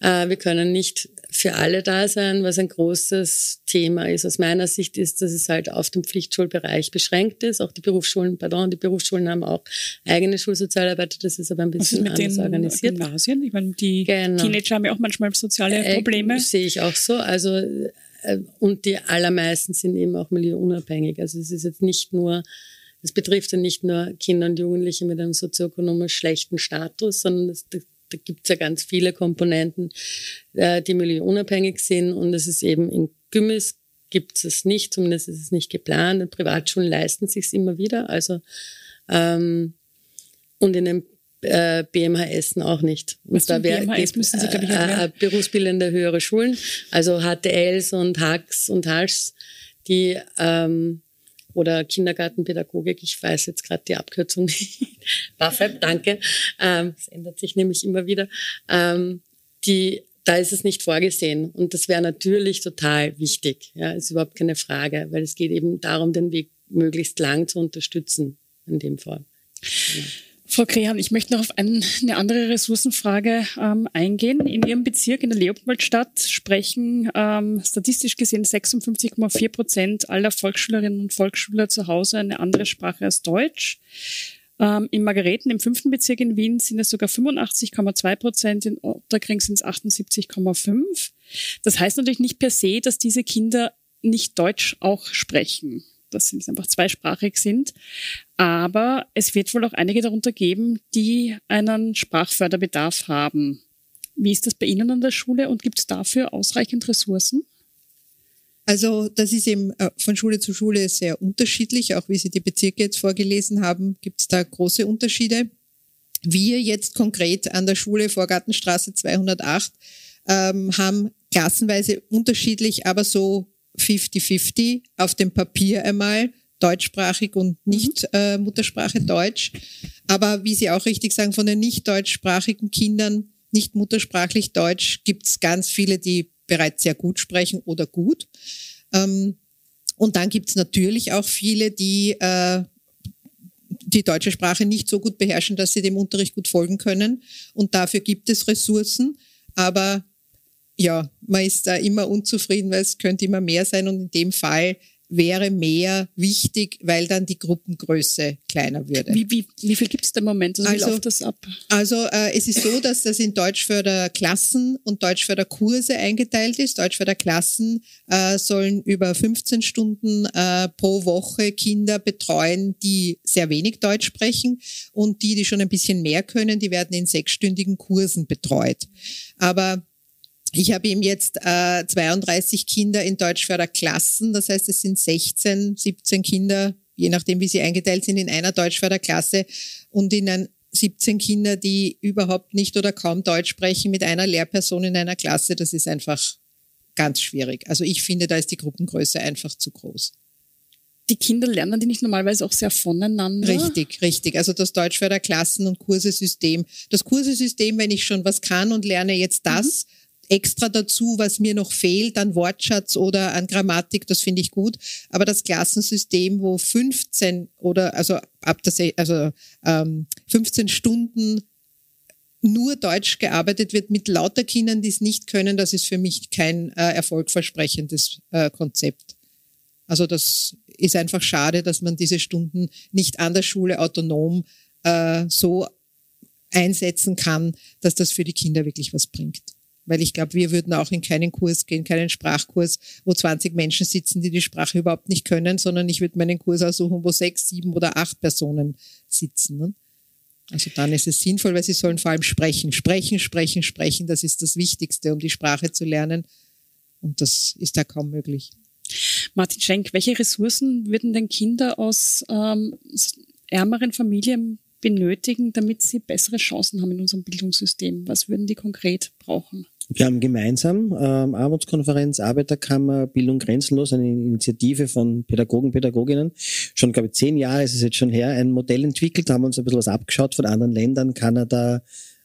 Äh, wir können nicht für alle da sein, was ein großes Thema ist. Aus meiner Sicht ist, dass es halt auf den Pflichtschulbereich beschränkt ist. Auch die Berufsschulen, pardon, die Berufsschulen haben auch eigene Schulsozialarbeiter, das ist aber ein bisschen mit anders den organisiert. Gymnasien? Ich meine, die Genau. Teenager haben ja auch manchmal soziale Äh, Probleme. sehe ich auch so. Also äh, und die allermeisten sind eben auch milieuunabhängig. Also es ist jetzt nicht nur, es betrifft ja nicht nur Kinder und Jugendliche mit einem sozioökonomisch schlechten Status, sondern es, da, da gibt es ja ganz viele Komponenten, äh, die milieuunabhängig sind. Und es ist eben in Gymmis gibt es nicht, zumindest ist es nicht geplant. Und Privatschulen leisten sich immer wieder. Also ähm, und in den äh, BMHS auch nicht. Und Was für BMHS müssen Sie, glaub ich, äh, äh, berufsbildende höhere Schulen, also HTLs und HACs und HALS, die ähm, oder Kindergartenpädagogik, ich weiß jetzt gerade die Abkürzung nicht. (laughs) BAföG, danke. Ähm, das ändert sich nämlich immer wieder. Ähm, die, da ist es nicht vorgesehen. Und das wäre natürlich total wichtig. Ja, ist überhaupt keine Frage, weil es geht eben darum, den Weg möglichst lang zu unterstützen in dem Fall. Frau Krehan, ich möchte noch auf ein, eine andere Ressourcenfrage ähm, eingehen. In Ihrem Bezirk in der Leopoldstadt sprechen ähm, statistisch gesehen 56,4 Prozent aller Volksschülerinnen und Volksschüler zu Hause eine andere Sprache als Deutsch. Ähm, in Margareten, im fünften Bezirk in Wien, sind es sogar 85,2 Prozent, in Otterkring sind es 78,5. Das heißt natürlich nicht per se, dass diese Kinder nicht Deutsch auch sprechen, dass sie einfach zweisprachig sind. Aber es wird wohl auch einige darunter geben, die einen Sprachförderbedarf haben. Wie ist das bei Ihnen an der Schule und gibt es dafür ausreichend Ressourcen? Also das ist eben äh, von Schule zu Schule sehr unterschiedlich. Auch wie Sie die Bezirke jetzt vorgelesen haben, gibt es da große Unterschiede. Wir jetzt konkret an der Schule Vorgartenstraße 208 ähm, haben klassenweise unterschiedlich, aber so 50-50 auf dem Papier einmal deutschsprachig und nicht äh, Muttersprache Deutsch. Aber wie Sie auch richtig sagen, von den nicht deutschsprachigen Kindern, nicht muttersprachlich Deutsch, gibt es ganz viele, die bereits sehr gut sprechen oder gut. Ähm, und dann gibt es natürlich auch viele, die äh, die deutsche Sprache nicht so gut beherrschen, dass sie dem Unterricht gut folgen können. Und dafür gibt es Ressourcen. Aber ja, man ist da immer unzufrieden, weil es könnte immer mehr sein. Und in dem Fall wäre mehr wichtig, weil dann die Gruppengröße kleiner würde. Wie, wie, wie viel gibt es da im Moment? Also, wie läuft das ab? Also äh, es ist so, dass das in Deutschförderklassen und Deutschförderkurse eingeteilt ist. Deutschförderklassen äh, sollen über 15 Stunden äh, pro Woche Kinder betreuen, die sehr wenig Deutsch sprechen und die, die schon ein bisschen mehr können, die werden in sechsstündigen Kursen betreut. Aber ich habe ihm jetzt äh, 32 Kinder in Deutschförderklassen, das heißt, es sind 16, 17 Kinder, je nachdem, wie sie eingeteilt sind, in einer Deutschförderklasse und in ein 17 Kinder, die überhaupt nicht oder kaum Deutsch sprechen, mit einer Lehrperson in einer Klasse. Das ist einfach ganz schwierig. Also ich finde, da ist die Gruppengröße einfach zu groß. Die Kinder lernen die nicht normalerweise auch sehr voneinander? Richtig, richtig. Also das Deutschförderklassen- und Kursesystem. Das Kursesystem, wenn ich schon was kann und lerne jetzt das, mhm extra dazu, was mir noch fehlt an Wortschatz oder an Grammatik, das finde ich gut. Aber das Klassensystem, wo 15 oder also ab der, also ähm, 15 Stunden nur Deutsch gearbeitet wird mit lauter Kindern, die es nicht können, das ist für mich kein äh, erfolgversprechendes äh, Konzept. Also das ist einfach schade, dass man diese Stunden nicht an der Schule autonom äh, so einsetzen kann, dass das für die Kinder wirklich was bringt. Weil ich glaube, wir würden auch in keinen Kurs gehen, keinen Sprachkurs, wo 20 Menschen sitzen, die die Sprache überhaupt nicht können, sondern ich würde meinen Kurs aussuchen, wo sechs, sieben oder acht Personen sitzen. Ne? Also dann ist es sinnvoll, weil sie sollen vor allem sprechen, sprechen, sprechen, sprechen. Das ist das Wichtigste, um die Sprache zu lernen. Und das ist da kaum möglich. Martin Schenk, welche Ressourcen würden denn Kinder aus ähm, ärmeren Familien benötigen, damit sie bessere Chancen haben in unserem Bildungssystem? Was würden die konkret brauchen? Wir haben gemeinsam ähm, Armutskonferenz, Arbeiterkammer, Bildung grenzenlos, eine Initiative von Pädagogen, Pädagoginnen. Schon, glaube ich, zehn Jahre ist es jetzt schon her, ein Modell entwickelt, haben uns ein bisschen was abgeschaut von anderen Ländern, Kanada,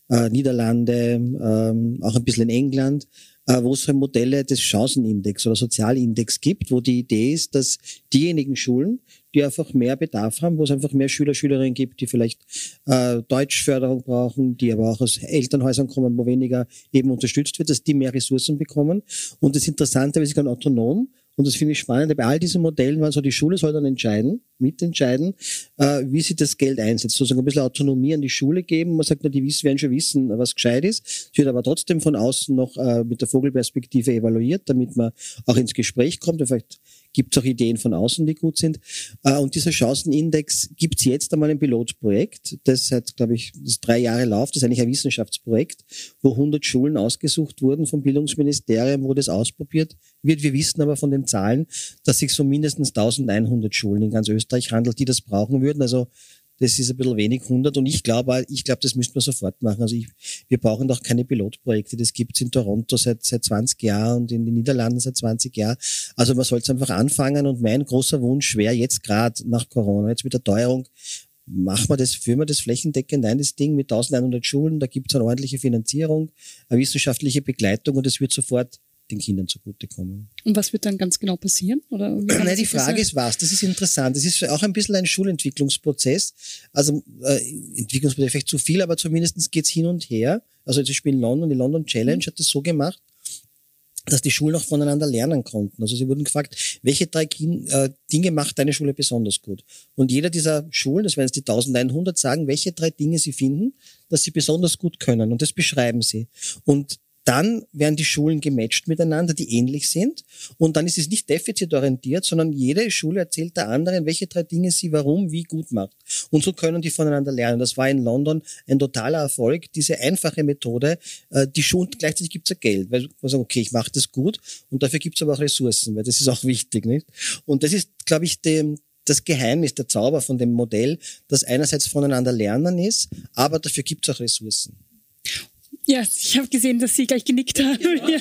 äh, Niederlande, ähm, auch ein bisschen in England, äh, wo es so Modelle des Chancenindex oder Sozialindex gibt, wo die Idee ist, dass diejenigen Schulen, die einfach mehr Bedarf haben, wo es einfach mehr Schüler, Schülerinnen gibt, die vielleicht äh, Deutschförderung brauchen, die aber auch aus Elternhäusern kommen, wo weniger eben unterstützt wird, dass die mehr Ressourcen bekommen. Und das Interessante, weil sie können autonom und das finde ich spannend. Bei all diesen Modellen war so, die Schule soll dann entscheiden, mitentscheiden, äh, wie sie das Geld einsetzt. Sozusagen ein bisschen Autonomie an die Schule geben. Man sagt, na, die wissen, werden schon wissen, was gescheit ist. Es wird aber trotzdem von außen noch äh, mit der Vogelperspektive evaluiert, damit man auch ins Gespräch kommt. Und vielleicht gibt es auch Ideen von außen, die gut sind. Äh, und dieser Chancenindex gibt es jetzt einmal ein Pilotprojekt, das seit, glaube ich, drei Jahre läuft. Das ist eigentlich ein Wissenschaftsprojekt, wo 100 Schulen ausgesucht wurden vom Bildungsministerium, wo das ausprobiert wird. Wir wissen aber von den Zahlen, dass sich so mindestens 1100 Schulen in ganz Österreich handelt, die das brauchen würden. Also das ist ein bisschen wenig 100 und ich glaube, ich glaube, das müssten wir sofort machen. Also ich, wir brauchen doch keine Pilotprojekte. Das gibt's in Toronto seit, seit 20 Jahren und in den Niederlanden seit 20 Jahren. Also man sollte einfach anfangen und mein großer Wunsch wäre jetzt gerade nach Corona, jetzt mit der Teuerung, machen wir das, führen wir das flächendeckend ein, das Ding mit 1100 Schulen, da gibt's eine ordentliche Finanzierung, eine wissenschaftliche Begleitung und es wird sofort den Kindern zugutekommen. Und was wird dann ganz genau passieren? Oder Nein, die Frage ist was. Das ist interessant. Das ist auch ein bisschen ein Schulentwicklungsprozess. Also äh, Entwicklungsprozess vielleicht zu viel, aber zumindest geht es hin und her. Also zum Beispiel in London, die London Challenge mhm. hat das so gemacht, dass die Schulen auch voneinander lernen konnten. Also sie wurden gefragt, welche drei kind, äh, Dinge macht deine Schule besonders gut? Und jeder dieser Schulen, das werden jetzt die 1100 sagen, welche drei Dinge sie finden, dass sie besonders gut können. Und das beschreiben sie. Und dann werden die Schulen gematcht miteinander, die ähnlich sind. Und dann ist es nicht defizitorientiert, sondern jede Schule erzählt der anderen, welche drei Dinge sie warum, wie gut macht. Und so können die voneinander lernen. Das war in London ein totaler Erfolg, diese einfache Methode. Äh, die Schulen, gleichzeitig gibt es ja Geld, weil man sagt, okay, ich mache das gut und dafür gibt es aber auch Ressourcen, weil das ist auch wichtig. Nicht? Und das ist, glaube ich, dem, das Geheimnis, der Zauber von dem Modell, dass einerseits voneinander lernen ist, aber dafür gibt es auch Ressourcen. Ja, ich habe gesehen, dass Sie gleich genickt haben. Genau, (laughs) ja.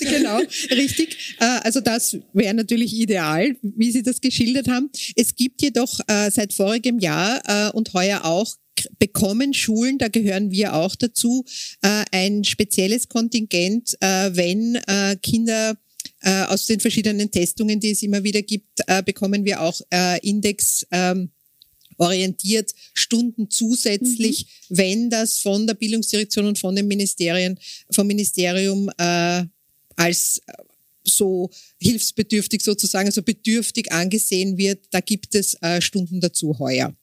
genau richtig. Äh, also das wäre natürlich ideal, wie Sie das geschildert haben. Es gibt jedoch äh, seit vorigem Jahr äh, und heuer auch bekommen Schulen, da gehören wir auch dazu, ein spezielles Kontingent, wenn Kinder aus den verschiedenen Testungen, die es immer wieder gibt, bekommen wir auch Index ähm, orientiert Stunden zusätzlich, mhm. wenn das von der Bildungsdirektion und von den Ministerien, vom Ministerium äh, als äh, so hilfsbedürftig sozusagen, also bedürftig angesehen wird, da gibt es äh, Stunden dazu heuer.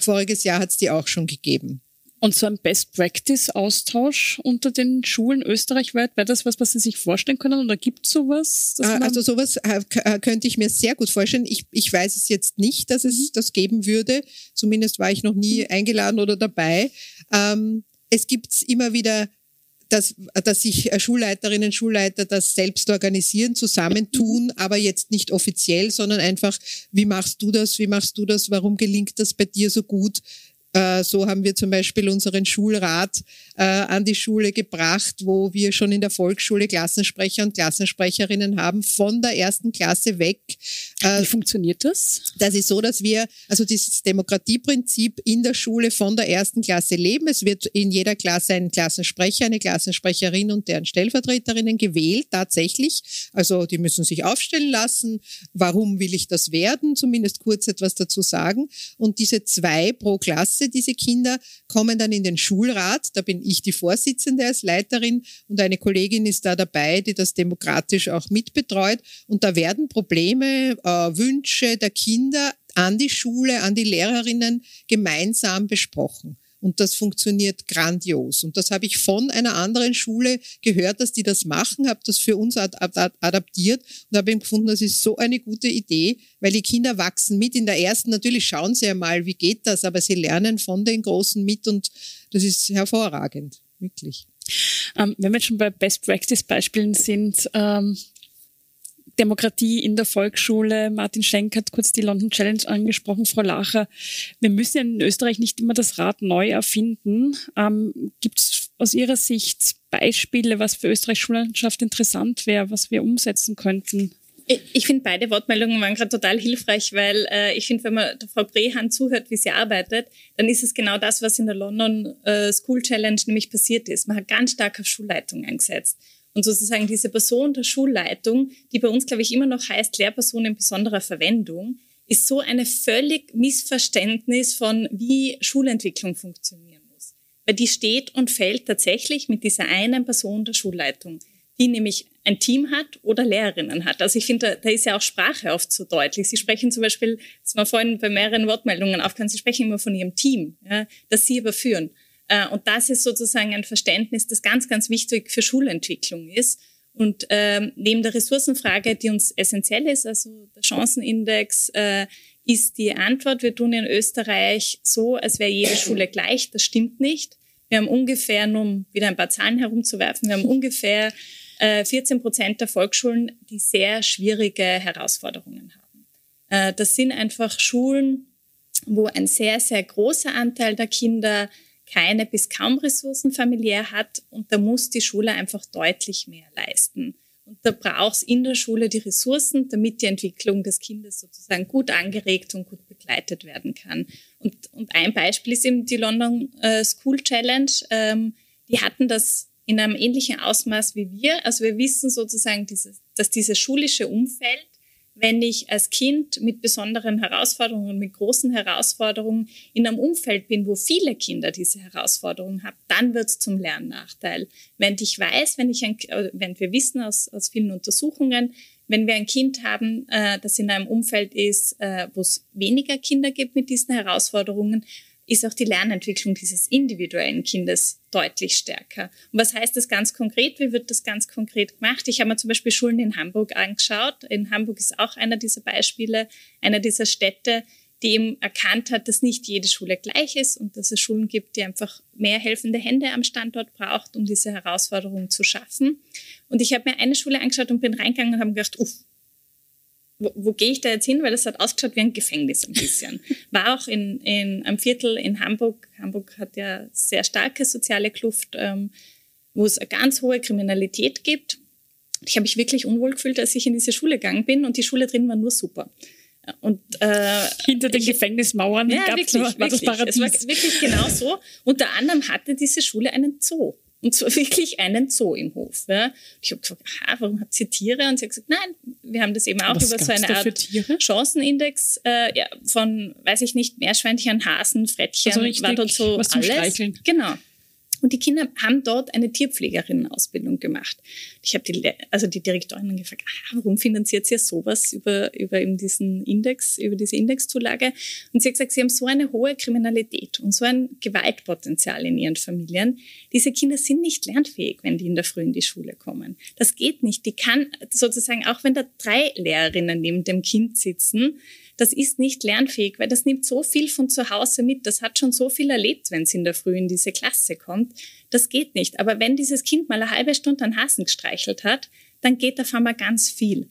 Voriges Jahr hat es die auch schon gegeben. Und so ein Best-Practice-Austausch unter den Schulen österreichweit, wäre das was, was Sie sich vorstellen können oder gibt es sowas? Äh, also sowas äh, äh, könnte ich mir sehr gut vorstellen. Ich, ich weiß es jetzt nicht, dass es mhm. das geben würde. Zumindest war ich noch nie mhm. eingeladen oder dabei. Ähm, es gibt immer wieder dass, dass sich Schulleiterinnen und Schulleiter das selbst organisieren, zusammentun, aber jetzt nicht offiziell, sondern einfach, wie machst du das, wie machst du das, warum gelingt das bei dir so gut, so haben wir zum Beispiel unseren Schulrat äh, an die Schule gebracht, wo wir schon in der Volksschule Klassensprecher und Klassensprecherinnen haben, von der ersten Klasse weg. Äh, Wie funktioniert das? Das ist so, dass wir also dieses Demokratieprinzip in der Schule von der ersten Klasse leben. Es wird in jeder Klasse ein Klassensprecher, eine Klassensprecherin und deren Stellvertreterinnen gewählt, tatsächlich. Also die müssen sich aufstellen lassen. Warum will ich das werden? Zumindest kurz etwas dazu sagen. Und diese zwei pro Klasse Klasse. Diese Kinder kommen dann in den Schulrat. Da bin ich die Vorsitzende als Leiterin und eine Kollegin ist da dabei, die das demokratisch auch mitbetreut. Und da werden Probleme, äh, Wünsche der Kinder an die Schule, an die Lehrerinnen gemeinsam besprochen. Und das funktioniert grandios. Und das habe ich von einer anderen Schule gehört, dass die das machen, habe das für uns ad ad adaptiert und habe gefunden, das ist so eine gute Idee, weil die Kinder wachsen mit. In der ersten natürlich schauen sie einmal, wie geht das, aber sie lernen von den Großen mit und das ist hervorragend, wirklich. Ähm, wenn wir schon bei Best Practice Beispielen sind, ähm, Demokratie in der Volksschule. Martin Schenk hat kurz die London Challenge angesprochen, Frau Lacher. Wir müssen in Österreich nicht immer das Rad neu erfinden. Ähm, Gibt es aus Ihrer Sicht Beispiele, was für Österreichs Schullandschaft interessant wäre, was wir umsetzen könnten? Ich finde, beide Wortmeldungen waren gerade total hilfreich, weil äh, ich finde, wenn man der Frau Brehan zuhört, wie sie arbeitet, dann ist es genau das, was in der London äh, School Challenge nämlich passiert ist. Man hat ganz stark auf Schulleitung eingesetzt. Und sozusagen diese Person der Schulleitung, die bei uns, glaube ich, immer noch heißt Lehrperson in besonderer Verwendung, ist so eine völlig Missverständnis von, wie Schulentwicklung funktionieren muss. Weil die steht und fällt tatsächlich mit dieser einen Person der Schulleitung, die nämlich ein Team hat oder Lehrerinnen hat. Also ich finde, da, da ist ja auch Sprache oft so deutlich. Sie sprechen zum Beispiel, das war vorhin bei mehreren Wortmeldungen aufgehört, Sie sprechen immer von Ihrem Team, ja, das Sie überführen. Äh, und das ist sozusagen ein Verständnis, das ganz, ganz wichtig für Schulentwicklung ist. Und ähm, neben der Ressourcenfrage, die uns essentiell ist, also der Chancenindex, äh, ist die Antwort, wir tun in Österreich so, als wäre jede Schule gleich. Das stimmt nicht. Wir haben ungefähr, um wieder ein paar Zahlen herumzuwerfen, wir haben ungefähr äh, 14 Prozent der Volksschulen, die sehr schwierige Herausforderungen haben. Äh, das sind einfach Schulen, wo ein sehr, sehr großer Anteil der Kinder keine bis kaum Ressourcen familiär hat und da muss die Schule einfach deutlich mehr leisten. Und da braucht es in der Schule die Ressourcen, damit die Entwicklung des Kindes sozusagen gut angeregt und gut begleitet werden kann. Und, und ein Beispiel ist eben die London äh, School Challenge. Ähm, die hatten das in einem ähnlichen Ausmaß wie wir. Also wir wissen sozusagen, dass dieses schulische Umfeld wenn ich als Kind mit besonderen Herausforderungen, mit großen Herausforderungen in einem Umfeld bin, wo viele Kinder diese Herausforderungen haben, dann wird es zum Lernnachteil. Wenn ich weiß, wenn ich ein, äh, wenn wir wissen aus, aus vielen Untersuchungen, wenn wir ein Kind haben, äh, das in einem Umfeld ist, äh, wo es weniger Kinder gibt mit diesen Herausforderungen, ist auch die Lernentwicklung dieses individuellen Kindes deutlich stärker. Und was heißt das ganz konkret? Wie wird das ganz konkret gemacht? Ich habe mir zum Beispiel Schulen in Hamburg angeschaut. In Hamburg ist auch einer dieser Beispiele, einer dieser Städte, die eben erkannt hat, dass nicht jede Schule gleich ist und dass es Schulen gibt, die einfach mehr helfende Hände am Standort braucht, um diese Herausforderungen zu schaffen. Und ich habe mir eine Schule angeschaut und bin reingegangen und habe gedacht, uff, wo, wo gehe ich da jetzt hin? Weil das hat ausgeschaut wie ein Gefängnis ein bisschen. (laughs) War auch in, in einem Viertel in Hamburg. Hamburg hat ja sehr starke soziale Kluft, ähm, wo es eine ganz hohe Kriminalität gibt. Ich habe mich wirklich unwohl gefühlt, als ich in diese Schule gegangen bin und die Schule drin war nur super. Und äh, hinter den ich, Gefängnismauern ja, gab wirklich, war das Paradies. Es war wirklich genau so. Unter anderem hatte diese Schule einen Zoo. (laughs) Und zwar wirklich einen Zoo im Hof. Ja. Ich habe gefragt, aha, warum habt ihr Tiere? Und sie hat gesagt, nein, wir haben das eben auch Was über so eine Art? Chancenindex äh, ja, von, weiß ich nicht, Meerschweinchen, Hasen, Frettchen, Also richtig dort so was zum alles. Streicheln. Genau. Und die Kinder haben dort eine Tierpflegerinnenausbildung gemacht. Ich habe die, also die Direktorin gefragt, ah, warum finanziert ihr sowas über, über eben diesen Index, über diese Indexzulage? Und sie hat gesagt, sie haben so eine hohe Kriminalität und so ein Gewaltpotenzial in ihren Familien. Diese Kinder sind nicht lernfähig, wenn die in der Früh in die Schule kommen. Das geht nicht. Die kann sozusagen, auch wenn da drei Lehrerinnen neben dem Kind sitzen, das ist nicht lernfähig, weil das nimmt so viel von zu Hause mit. Das hat schon so viel erlebt, wenn es in der Früh in diese Klasse kommt. Das geht nicht. Aber wenn dieses Kind mal eine halbe Stunde einen Hasen gestreichelt hat, dann geht auf einmal ganz viel.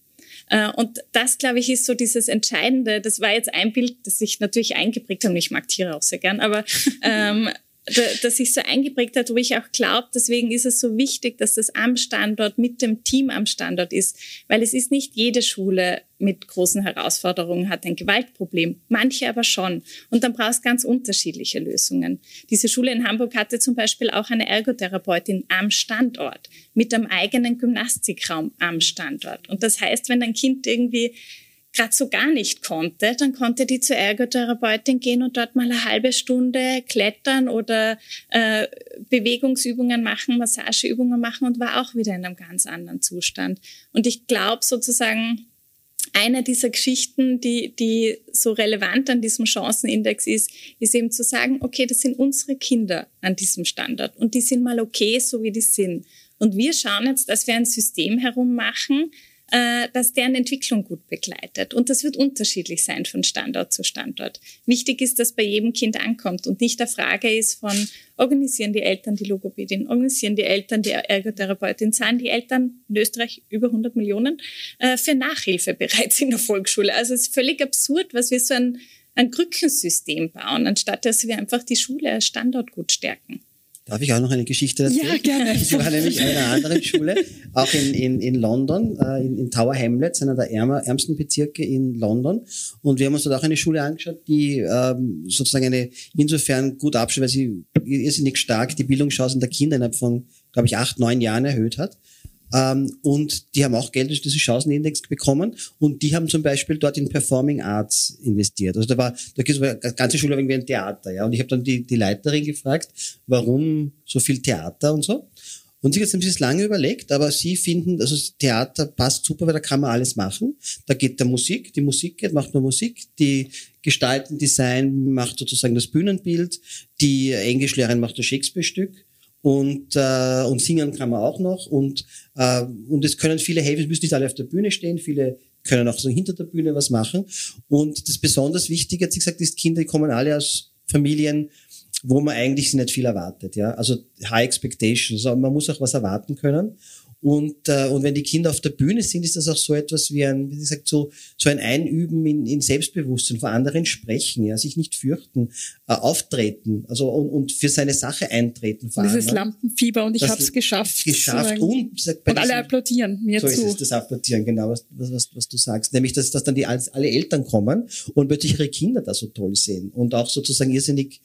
Äh, Und das, glaube ich, ist so dieses Entscheidende. Das war jetzt ein Bild, das sich natürlich eingeprägt hat. Und ich mag Tiere auch sehr gern, aber (laughs) ähm, da- das sich so eingeprägt hat, wo ich auch glaube, deswegen ist es so wichtig, dass das am Standort mit dem Team am Standort ist, weil es ist nicht jede Schule mit großen Herausforderungen hat ein Gewaltproblem, manche aber schon. Und dann brauchst ganz unterschiedliche Lösungen. Diese Schule in Hamburg hatte zum Beispiel auch eine Ergotherapeutin am Standort mit einem eigenen Gymnastikraum am Standort. Und das heißt, wenn ein Kind irgendwie gerade so gar nicht konnte, dann konnte die zur Ergotherapeutin gehen und dort mal eine halbe Stunde klettern oder äh, Bewegungsübungen machen, Massageübungen machen und war auch wieder in einem ganz anderen Zustand. Und ich glaube sozusagen, eine dieser Geschichten, die, die so relevant an diesem Chancenindex ist, ist eben zu sagen, okay, das sind unsere Kinder an diesem Standort und die sind mal okay, so wie die sind. Und wir schauen jetzt, dass wir ein System herum machen, äh, das deren Entwicklung gut begleitet. Und das wird unterschiedlich sein von Standort zu Standort. Wichtig ist, dass bei jedem Kind ankommt und nicht der Frage ist von, organisieren die Eltern die Logopädin, organisieren die Eltern die Ergotherapeutin, zahlen die Eltern in Österreich über 100 Millionen äh, für Nachhilfe (laughs) bereits in der Volksschule. Also es ist völlig absurd, was wir so ein, ein Krückensystem bauen, anstatt dass wir einfach die Schule als Standort gut stärken. Darf ich auch noch eine Geschichte erzählen? Ja, gerne. (laughs) Ich war nämlich in einer anderen Schule, auch in, in, in London, äh, in, in Tower Hamlets, einer der ärmer, ärmsten Bezirke in London. Und wir haben uns dort auch eine Schule angeschaut, die ähm, sozusagen eine insofern gut abschließt, weil sie irrsinnig stark die Bildungschancen der Kinder innerhalb von, glaube ich, acht, neun Jahren erhöht hat. Ähm, und die haben auch Geld durch diesen Chancenindex bekommen und die haben zum Beispiel dort in Performing Arts investiert. Also da war, da gibt es ganze Schule irgendwie ein Theater, ja. Und ich habe dann die, die Leiterin gefragt, warum so viel Theater und so. Und sie haben sich das lange überlegt, aber sie finden, also Theater passt super, weil da kann man alles machen. Da geht der Musik, die Musik geht, macht nur Musik, die Gestalten, Design macht sozusagen das Bühnenbild, die Englischlehrerin macht das Shakespeare-Stück und, äh, und singen kann man auch noch und, und es können viele helfen, es müssen nicht alle auf der Bühne stehen, viele können auch so hinter der Bühne was machen. Und das besonders Wichtige, hat sie gesagt, ist, Kinder kommen alle aus Familien, wo man eigentlich nicht viel erwartet, ja, also High Expectations, also man muss auch was erwarten können und, äh, und wenn die Kinder auf der Bühne sind, ist das auch so etwas wie ein, wie gesagt, so, so ein Einüben in, in Selbstbewusstsein, vor anderen sprechen, ja, sich nicht fürchten, äh, auftreten, also und, und für seine Sache eintreten. Vor Dieses anderen. Lampenfieber und ich habe es geschafft. geschafft und, gesagt, und alle diesem- applaudieren mir so zu. ist es, das Applaudieren, genau, was, was, was, was du sagst. Nämlich, dass, dass dann die alle Eltern kommen und plötzlich ihre Kinder da so toll sehen und auch sozusagen irrsinnig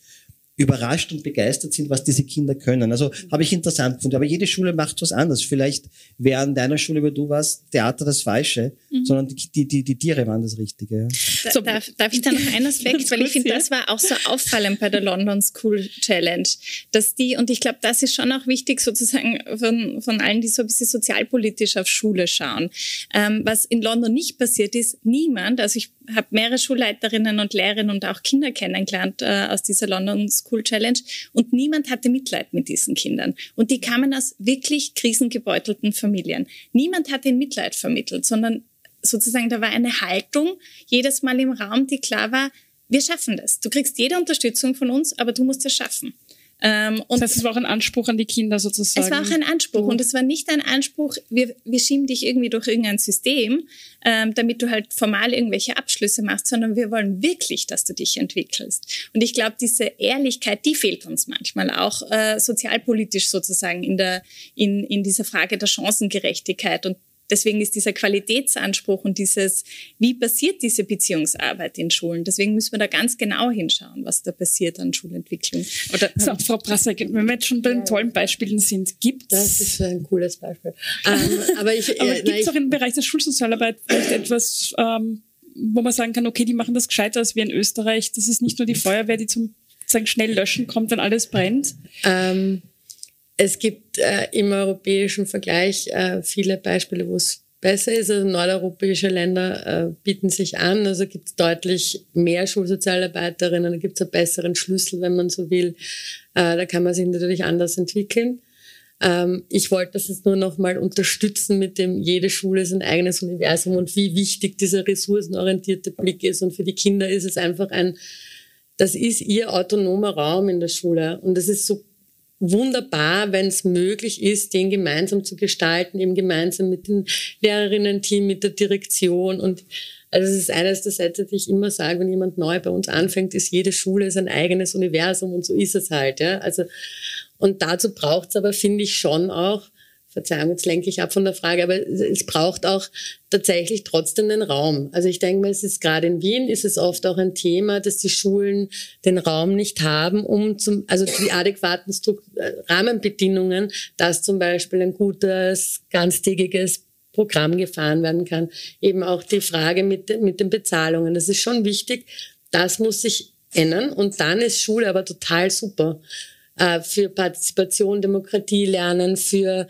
überrascht und begeistert sind, was diese Kinder können. Also habe ich interessant gefunden. Aber jede Schule macht was anderes. Vielleicht wäre an deiner Schule, wo du warst, Theater das Falsche, Mhm. sondern die, die, die, die Tiere waren das Richtige. Ja. Da, So. darf, darf ich da noch einen (laughs) Aspekt, weil ich finde, das war auch so auffallend bei der London School Challenge, dass die, und ich glaube, das ist schon auch wichtig sozusagen von, von allen, die so ein bisschen sozialpolitisch auf Schule schauen. Ähm, was in London nicht passiert ist, niemand, also ich habe mehrere Schulleiterinnen und Lehrerinnen und auch Kinder kennengelernt äh, aus dieser London School Challenge und niemand hatte Mitleid mit diesen Kindern. Und die kamen aus wirklich krisengebeutelten Familien. Niemand hat ihnen Mitleid vermittelt, sondern sozusagen, da war eine Haltung jedes Mal im Raum, die klar war, wir schaffen das. Du kriegst jede Unterstützung von uns, aber du musst es schaffen. Ähm, und das heißt, es war auch ein Anspruch an die Kinder sozusagen. Es war auch ein Anspruch und es war nicht ein Anspruch, wir, wir schieben dich irgendwie durch irgendein System, ähm, damit du halt formal irgendwelche Abschlüsse machst, sondern wir wollen wirklich, dass du dich entwickelst. Und ich glaube, diese Ehrlichkeit, die fehlt uns manchmal auch äh, sozialpolitisch sozusagen in, der, in, in dieser Frage der Chancengerechtigkeit. Und Deswegen ist dieser Qualitätsanspruch und dieses, wie passiert diese Beziehungsarbeit in Schulen? Deswegen müssen wir da ganz genau hinschauen, was da passiert an Schulentwicklung. Oder so, Frau Prasser, wenn wir jetzt schon bei den tollen Beispielen sind, gibt Das ist ein cooles Beispiel. ähm, aber ich, (laughs) aber äh, gibt es auch im Bereich der Schulsozialarbeit vielleicht etwas, ähm, wo man sagen kann, okay, die machen das gescheiter als wir in Österreich. Das ist nicht nur die Feuerwehr, die zum sagen, schnell löschen kommt, wenn alles brennt. Ähm, es gibt äh, im europäischen Vergleich äh, viele Beispiele, wo es besser ist. Also nordeuropäische Länder äh, bieten sich an. Also gibt es deutlich mehr Schulsozialarbeiterinnen, da gibt es einen besseren Schlüssel, wenn man so will. Äh, da kann man sich natürlich anders entwickeln. Ähm, ich wollte das jetzt nur noch mal unterstützen mit dem, jede Schule ist ein eigenes Universum und wie wichtig dieser ressourcenorientierte Blick ist. Und für die Kinder ist es einfach ein, das ist ihr autonomer Raum in der Schule. Und das ist so wunderbar, wenn es möglich ist, den gemeinsam zu gestalten, eben gemeinsam mit dem Lehrerinnen-Team, mit der Direktion und also es ist eines der Sätze, die ich immer sage, wenn jemand neu bei uns anfängt, ist jede Schule ist ein eigenes Universum und so ist es halt. Ja? Also und dazu braucht es aber, finde ich, schon auch Verzeihung, jetzt lenke ich ab von der Frage, aber es braucht auch tatsächlich trotzdem den Raum. Also ich denke mal, es ist gerade in Wien ist es oft auch ein Thema, dass die Schulen den Raum nicht haben, um zum, also die adäquaten Struktur, äh, Rahmenbedingungen, dass zum Beispiel ein gutes, ganztägiges Programm gefahren werden kann. Eben auch die Frage mit, mit den Bezahlungen. Das ist schon wichtig. Das muss sich ändern und dann ist Schule aber total super äh, für Partizipation, Demokratie lernen, für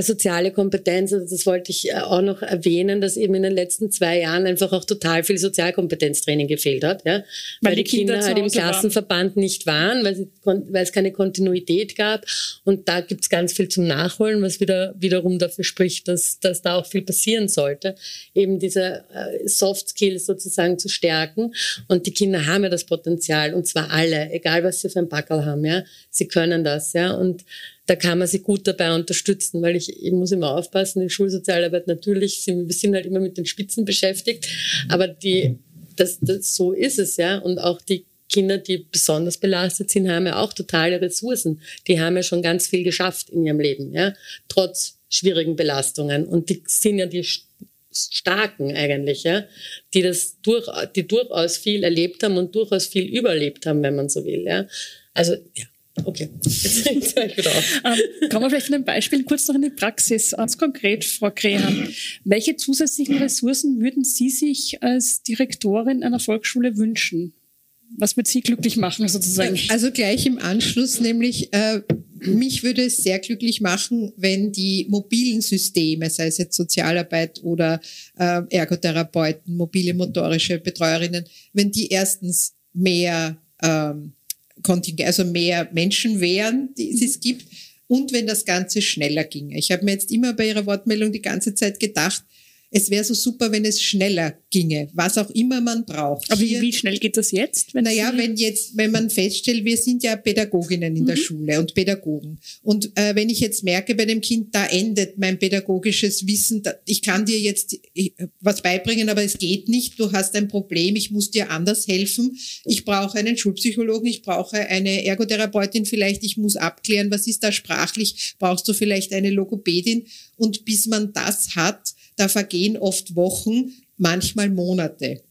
soziale Kompetenz, also das wollte ich äh, auch noch erwähnen, dass eben in den letzten zwei Jahren einfach auch total viel Sozialkompetenztraining gefehlt hat, ja? weil, weil die, Kinder, Kinder halt im Klassenverband waren. nicht waren, weil, sie, weil es keine Kontinuität gab und da gibt's ganz viel zum Nachholen, was wieder wiederum dafür spricht, dass, dass da auch viel passieren sollte, eben diese äh, Soft Skills sozusagen zu stärken und die Kinder haben ja das Potenzial und zwar alle, egal was sie für ein Backel haben, ja, sie können das, ja und da kann man sie gut dabei unterstützen, weil ich, ich muss immer aufpassen, die Schulsozialarbeit natürlich, wir sind halt immer mit den Spitzen beschäftigt, aber die, das, das, so ist es, ja. Und auch die Kinder, die besonders belastet sind, haben ja auch totale Ressourcen. Die haben ja schon ganz viel geschafft in ihrem Leben, ja, trotz schwierigen Belastungen. Und die sind ja die Starken eigentlich, ja, die das durch, die durchaus viel erlebt haben und durchaus viel überlebt haben, wenn man so will, ja. Also, ja. Okay, jetzt, (laughs) höre ich wieder auf. Ähm, kommen wir vielleicht von den Beispielen kurz noch in die Praxis. Ganz konkret, Frau Krehan, welche zusätzlichen Ressourcen würden Sie sich als Direktorin einer Volksschule wünschen? Was wird Sie glücklich machen sozusagen? Also gleich im Anschluss, nämlich äh, mich würde es sehr glücklich machen, wenn die mobilen Systeme, sei es jetzt Sozialarbeit oder äh, Ergotherapeuten, mobile motorische Betreuerinnen, wenn die erstens mehr ähm, Kontingent, also mehr Menschen wären, die es gibt, und wenn das Ganze schneller ginge. Ich habe mir jetzt immer bei Ihrer Wortmeldung die ganze Zeit gedacht, es wäre so super, wenn es schneller ginge, was auch immer man braucht. Aber Hier, wie schnell geht das jetzt? Wenn naja, wenn jetzt, wenn man feststellt, wir sind ja Pädagoginnen in mhm. der Schule und Pädagogen. Und äh, wenn ich jetzt merke bei dem Kind, da endet mein pädagogisches Wissen, da, ich kann dir jetzt äh, was beibringen, aber es geht nicht, du hast ein Problem, ich muss dir anders helfen. Ich brauche einen Schulpsychologen, ich brauche eine Ergotherapeutin vielleicht, ich muss abklären, was ist da sprachlich, brauchst du vielleicht eine Logopädin. Und bis man das hat, da vergehen oft Wochen, manchmal Monate.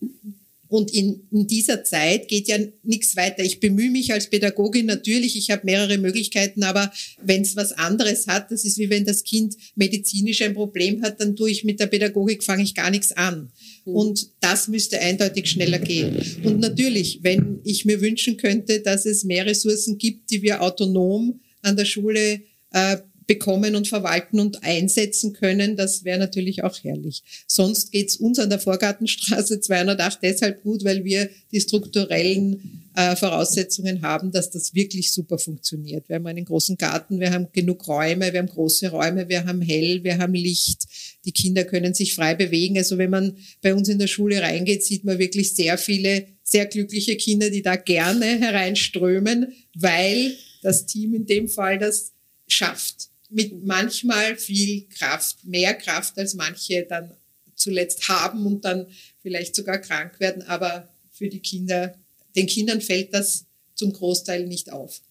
Und in, in, dieser Zeit geht ja nichts weiter. Ich bemühe mich als Pädagogin natürlich, ich habe mehrere Möglichkeiten, aber wenn es was anderes hat, das ist wie wenn das Kind medizinisch ein Problem hat, dann tue ich mit der Pädagogik, fange ich gar nichts an. Mhm. Und das müsste eindeutig schneller gehen. Und natürlich, wenn ich mir wünschen könnte, dass es mehr Ressourcen gibt, die wir autonom an der Schule äh, bekommen und verwalten und einsetzen können, das wäre natürlich auch herrlich. Sonst geht's uns an der Vorgartenstraße 208 deshalb gut, weil wir die strukturellen äh, Voraussetzungen haben, dass das wirklich super funktioniert. Wir haben einen großen Garten, wir haben genug Räume, wir haben große Räume, wir haben hell, wir haben Licht. Die Kinder können sich frei bewegen. Also wenn man bei uns in der Schule reingeht, sieht man wirklich sehr viele sehr glückliche Kinder, die da gerne hereinströmen, weil das Team in dem Fall das schafft. Mit manchmal viel Kraft, mehr Kraft als manche dann zuletzt haben und dann vielleicht sogar krank werden. Aber für die Kinder, den Kindern fällt das zum Großteil nicht auf.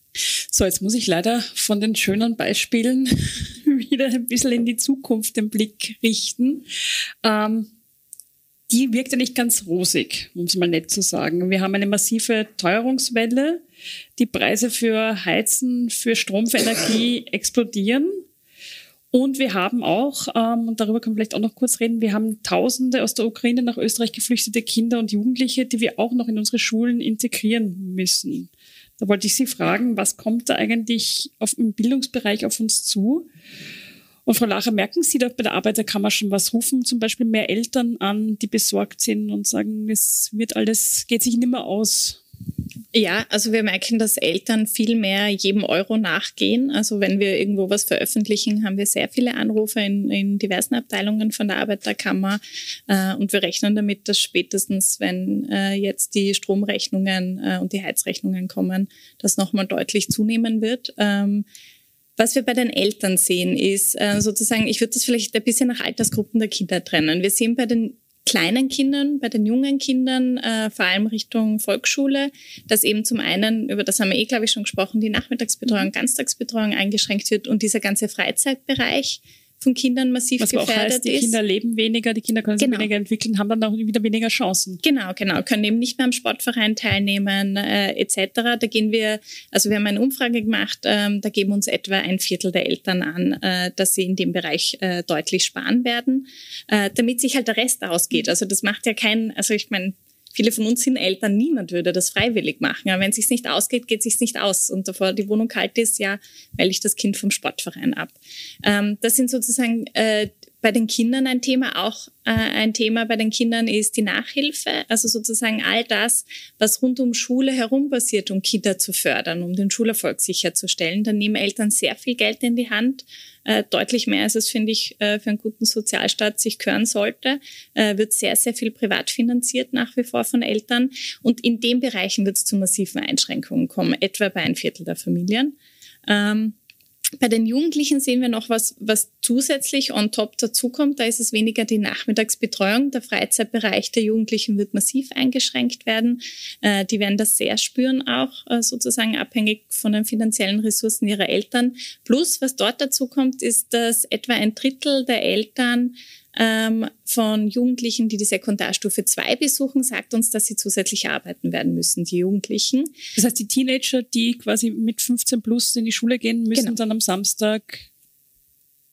So, jetzt muss ich leider von den schönen Beispielen (laughs) wieder ein bisschen in die Zukunft den Blick richten. Ähm, die wirkt ja nicht ganz rosig, um es mal nett zu sagen. Wir haben eine massive Teuerungswelle. Die Preise für Heizen, für Strom, für Energie (clears throat) explodieren. Und wir haben auch, ähm, und darüber können wir vielleicht auch noch kurz reden, wir haben Tausende aus der Ukraine nach Österreich geflüchtete Kinder und Jugendliche, die wir auch noch in unsere Schulen integrieren müssen. Da wollte ich Sie fragen, was kommt da eigentlich auf, im Bildungsbereich auf uns zu? Und Frau Lacher, merken Sie da bei der Arbeiterkammer schon was? Rufen zum Beispiel mehr Eltern an, die besorgt sind und sagen, es wird alles, geht sich nicht mehr aus? Ja, also wir merken, dass Eltern viel mehr jedem Euro nachgehen. Also wenn wir irgendwo was veröffentlichen, haben wir sehr viele Anrufe in, in diversen Abteilungen von der Arbeiterkammer. Äh, und wir rechnen damit, dass spätestens, wenn äh, jetzt die Stromrechnungen äh, und die Heizrechnungen kommen, das nochmal deutlich zunehmen wird. Ähm, was wir bei den Eltern sehen, ist äh, sozusagen, ich würde das vielleicht ein bisschen nach Altersgruppen der Kinder trennen. Wir sehen bei den kleinen Kindern, bei den jungen Kindern, äh, vor allem Richtung Volksschule, dass eben zum einen, über das haben wir eh, glaube ich, schon gesprochen, die Nachmittagsbetreuung, mhm. Ganztagsbetreuung eingeschränkt wird und dieser ganze Freizeitbereich von Kindern massiv Was gefährdet auch heißt, die ist. Kinder leben weniger, die Kinder können sich Genau. weniger entwickeln, haben dann auch wieder weniger Chancen. Genau, genau. Können eben nicht mehr am Sportverein teilnehmen, äh, etc. Da gehen wir, also wir haben eine Umfrage gemacht, ähm, da geben uns etwa ein Viertel der Eltern an, äh, dass sie in dem Bereich äh, deutlich sparen werden, äh, damit sich halt der Rest ausgeht. Also das macht ja kein, also ich meine, Viele von uns sind Eltern, niemand würde das freiwillig machen. Aber wenn es sich nicht ausgeht, geht es sich nicht aus. Und davor die Wohnung kalt ist, ja, melde ich das Kind vom Sportverein ab. Ähm, das sind sozusagen äh, bei den Kindern ein Thema. Auch äh, ein Thema bei den Kindern ist die Nachhilfe. Also sozusagen all das, was rund um Schule herum passiert, um Kinder zu fördern, um den Schulerfolg sicherzustellen. Dann nehmen Eltern sehr viel Geld in die Hand. Äh, deutlich mehr, als es, finde ich, äh, für einen guten Sozialstaat sich gehören sollte. Äh, wird sehr, sehr viel privat finanziert nach wie vor von Eltern. Und in den Bereichen wird es zu massiven Einschränkungen kommen, etwa bei ein Viertel der Familien. Ähm, bei den Jugendlichen sehen wir noch was, was zusätzlich on top dazukommt. Da ist es weniger die Nachmittagsbetreuung. Der Freizeitbereich der Jugendlichen wird massiv eingeschränkt werden. Äh, die werden das sehr spüren, auch äh, sozusagen abhängig von den finanziellen Ressourcen ihrer Eltern. Plus, was dort dazu kommt, ist, dass etwa ein Drittel der Eltern ähm, von Jugendlichen, die die Sekundarstufe 2 besuchen, sagt uns, dass sie zusätzlich arbeiten werden müssen, die Jugendlichen. Das heißt, die Teenager, die quasi mit 15 plus in die Schule gehen, müssen Genau. dann am Samstag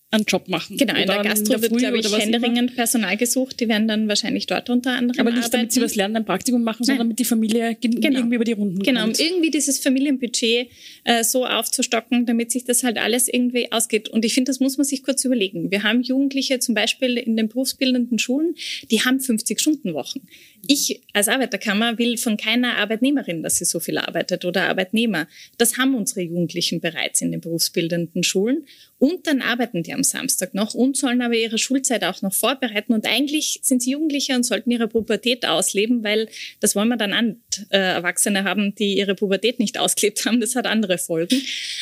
einen Job machen. Genau, in der Gastro wird, Früh glaube ich, händeringend Personal gesucht. Die werden dann wahrscheinlich dort unter anderem Aber nicht, arbeiten. damit sie was lernen, ein Praktikum machen, sondern Nein. damit die Familie gen- Genau. irgendwie über die Runden Genau, um kommt. irgendwie dieses Familienbudget äh, so aufzustocken, damit sich das halt alles irgendwie ausgeht. Und ich finde, das muss man sich kurz überlegen. Wir haben Jugendliche zum Beispiel in den berufsbildenden Schulen, die haben 50-Stunden-Wochen. Ich als Arbeiterkammer will von keiner Arbeitnehmerin, dass sie so viel arbeitet oder Arbeitnehmer. Das haben unsere Jugendlichen bereits in den berufsbildenden Schulen. Und dann arbeiten die am Samstag noch und sollen aber ihre Schulzeit auch noch vorbereiten. Und eigentlich sind sie Jugendliche und sollten ihre Pubertät ausleben, weil das wollen wir dann an äh, Erwachsene haben, die ihre Pubertät nicht ausgelebt haben. Das hat andere Folgen.